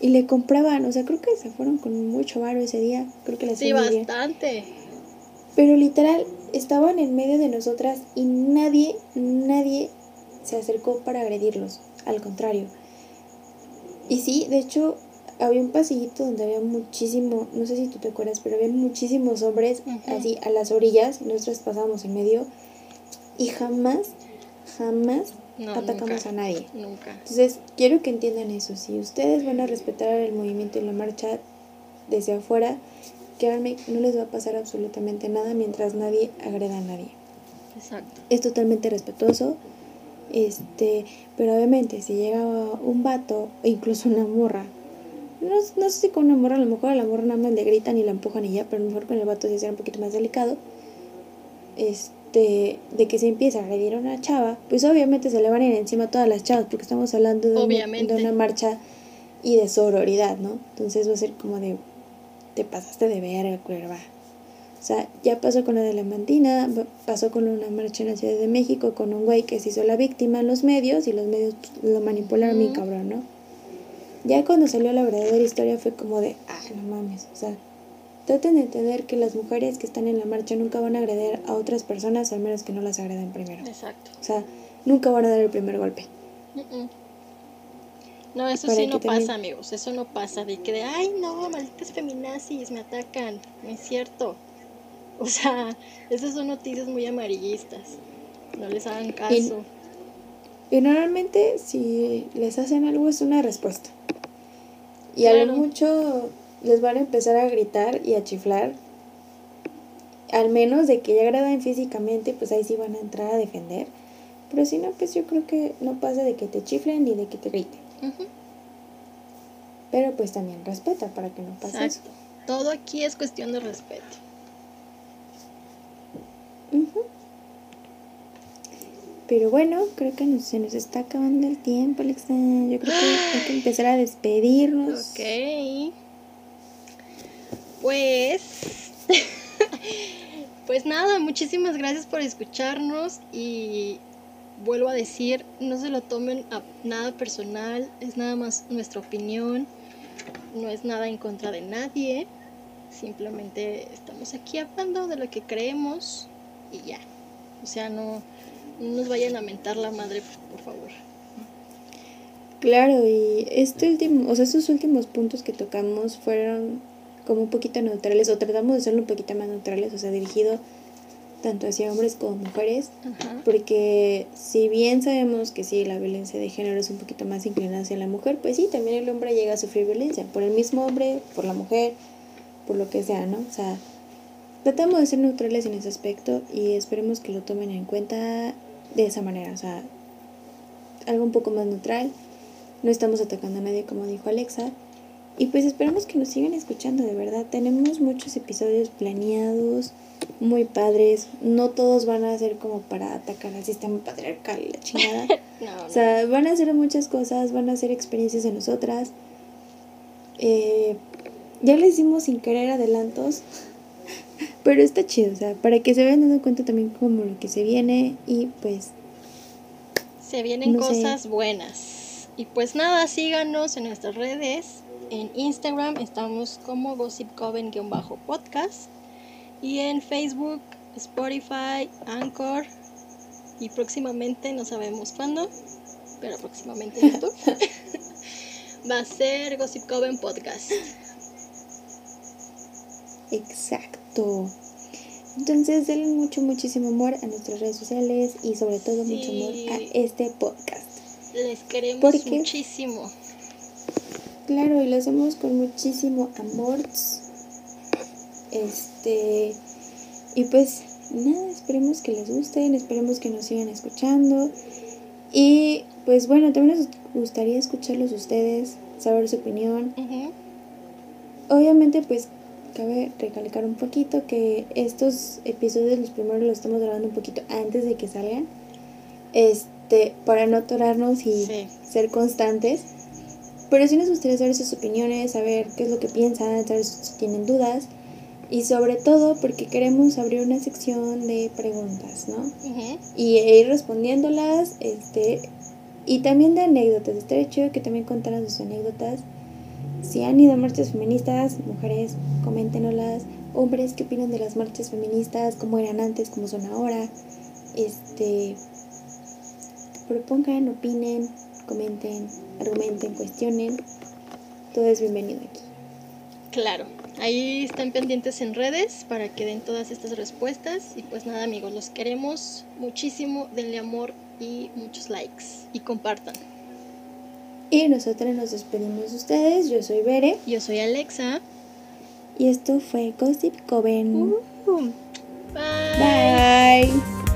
y le compraban, o sea, creo que se fueron con mucho varo ese día, creo que les Sí, bastante. Pero literal estaban en medio de nosotras y nadie, nadie se acercó para agredirlos, al contrario. Y sí, de hecho, había un pasillito donde había muchísimo, no sé si tú te acuerdas, pero había muchísimos hombres así a las orillas, nosotros pasábamos en medio y jamás, jamás atacamos a nadie. Nunca. Entonces, quiero que entiendan eso. Si ustedes van a respetar el movimiento y la marcha desde afuera, créanme, no les va a pasar absolutamente nada mientras nadie agreda a nadie. Exacto. Es totalmente respetuoso. Este, pero obviamente si llega un vato o incluso una morra, no, no sé si con una morra, a lo mejor a la morra nada más le gritan y la empujan y ya, pero a lo mejor con el vato sí será un poquito más delicado. Este de, que se empieza a agredir a una chava, pues obviamente se le van a ir encima a todas las chavas, porque estamos hablando de, de una marcha y de sororidad, ¿no? Entonces va a ser como de, te pasaste de verga, cuerva. O sea, ya pasó con la de la Mantina, pasó con una marcha en la Ciudad de México con un güey que se hizo la víctima en los medios y los medios lo manipularon bien cabrón, ¿no? Ya cuando salió la verdadera historia fue como de, ah, no mames, o sea, Traten de entender que las mujeres que están en la marcha nunca van a agredir a otras personas al menos que no las agredan primero. Exacto. O sea, nunca van a dar el primer golpe. No, eso sí no pasa, amigos. Eso no pasa. De que de, ay, no, malditas feminazis, me atacan. No es cierto. O sea, esas son noticias muy amarillistas. No les hagan caso. Y, normalmente, si les hacen algo, es una respuesta. Y a lo mucho les van a empezar a gritar y a chiflar. Al menos de que ya agradan físicamente, pues ahí sí van a entrar a defender. Pero si no, pues yo creo que no pasa de que te chiflen ni de que te griten. Pero pues también respeta para que no pase Exacto. Todo aquí es cuestión de respeto. Pero bueno, creo que se nos está acabando el tiempo, Alexa. Yo creo que hay que empezar a despedirnos. Ok. Pues. pues nada, muchísimas gracias por escucharnos y vuelvo a decir, no se lo tomen a nada personal, es nada más nuestra opinión, no es nada en contra de nadie, simplemente estamos aquí hablando de lo que creemos y ya. O sea, no, no nos vayan a mentar la madre, por favor. Claro, y este último, o sea, estos últimos puntos que tocamos fueron como un poquito neutrales, o tratamos de serlo un poquito más neutrales, o sea, dirigido tanto hacia hombres como mujeres, Ajá. porque si bien sabemos que sí, la violencia de género es un poquito más inclinada hacia la mujer, pues sí, también el hombre llega a sufrir violencia, por el mismo hombre, por la mujer, por lo que sea, ¿no? O sea, tratamos de ser neutrales en ese aspecto y esperemos que lo tomen en cuenta de esa manera, o sea, algo un poco más neutral. No estamos atacando a nadie, como dijo Alexa. Y pues esperamos que nos sigan escuchando, de verdad. Tenemos muchos episodios planeados, muy padres. No todos van a ser como para atacar al sistema patriarcal y la chingada. No, no. O sea, van a ser muchas cosas, van a ser experiencias de nosotras. Eh, ya les dimos sin querer adelantos, pero está chido, o sea, para que se vayan dando cuenta también como lo que se viene y pues Se vienen No sé. cosas buenas. Y pues nada, síganos en nuestras redes. En Instagram estamos como Gossip Coven-podcast. Y en Facebook, Spotify, Anchor. Y próximamente, no sabemos cuándo, pero próximamente en YouTube. Va a ser Gossip Coven Podcast. Exacto. Entonces, denle mucho, muchísimo amor a nuestras redes sociales y sobre todo mucho amor a este podcast. Les queremos muchísimo. Claro, y lo hacemos con muchísimo amor. Este, y pues nada, esperemos que les gusten, esperemos que nos sigan escuchando. Y pues bueno, también nos gustaría escucharlos ustedes, saber su opinión. Obviamente, pues cabe recalcar un poquito que estos episodios, los primeros los estamos grabando un poquito antes de que salgan. Este, para no atorarnos y Sí. ser constantes. Pero sí nos gustaría saber sus opiniones, saber qué es lo que piensan, saber si tienen dudas. Y sobre todo porque queremos abrir una sección de preguntas, ¿no? Ujú. y e ir respondiéndolas, este, y también de anécdotas. Estaría chido que también contaran sus anécdotas. Si han ido a marchas feministas, mujeres, coméntenoslas. Hombres, ¿qué opinan de las marchas feministas? ¿Cómo eran antes? ¿Cómo son ahora? Este, propongan, opinen, comenten, argumenten, cuestionen. Todo es bienvenido aquí. Claro, ahí están pendientes en redes para que den todas estas respuestas. Y pues nada, amigos, los queremos muchísimo. Denle amor y muchos likes. Y compartan. Y nosotras nos despedimos de ustedes. Yo soy Bere Yo soy Alexa. y esto fue Gossip Coven. Uh, bye. Bye.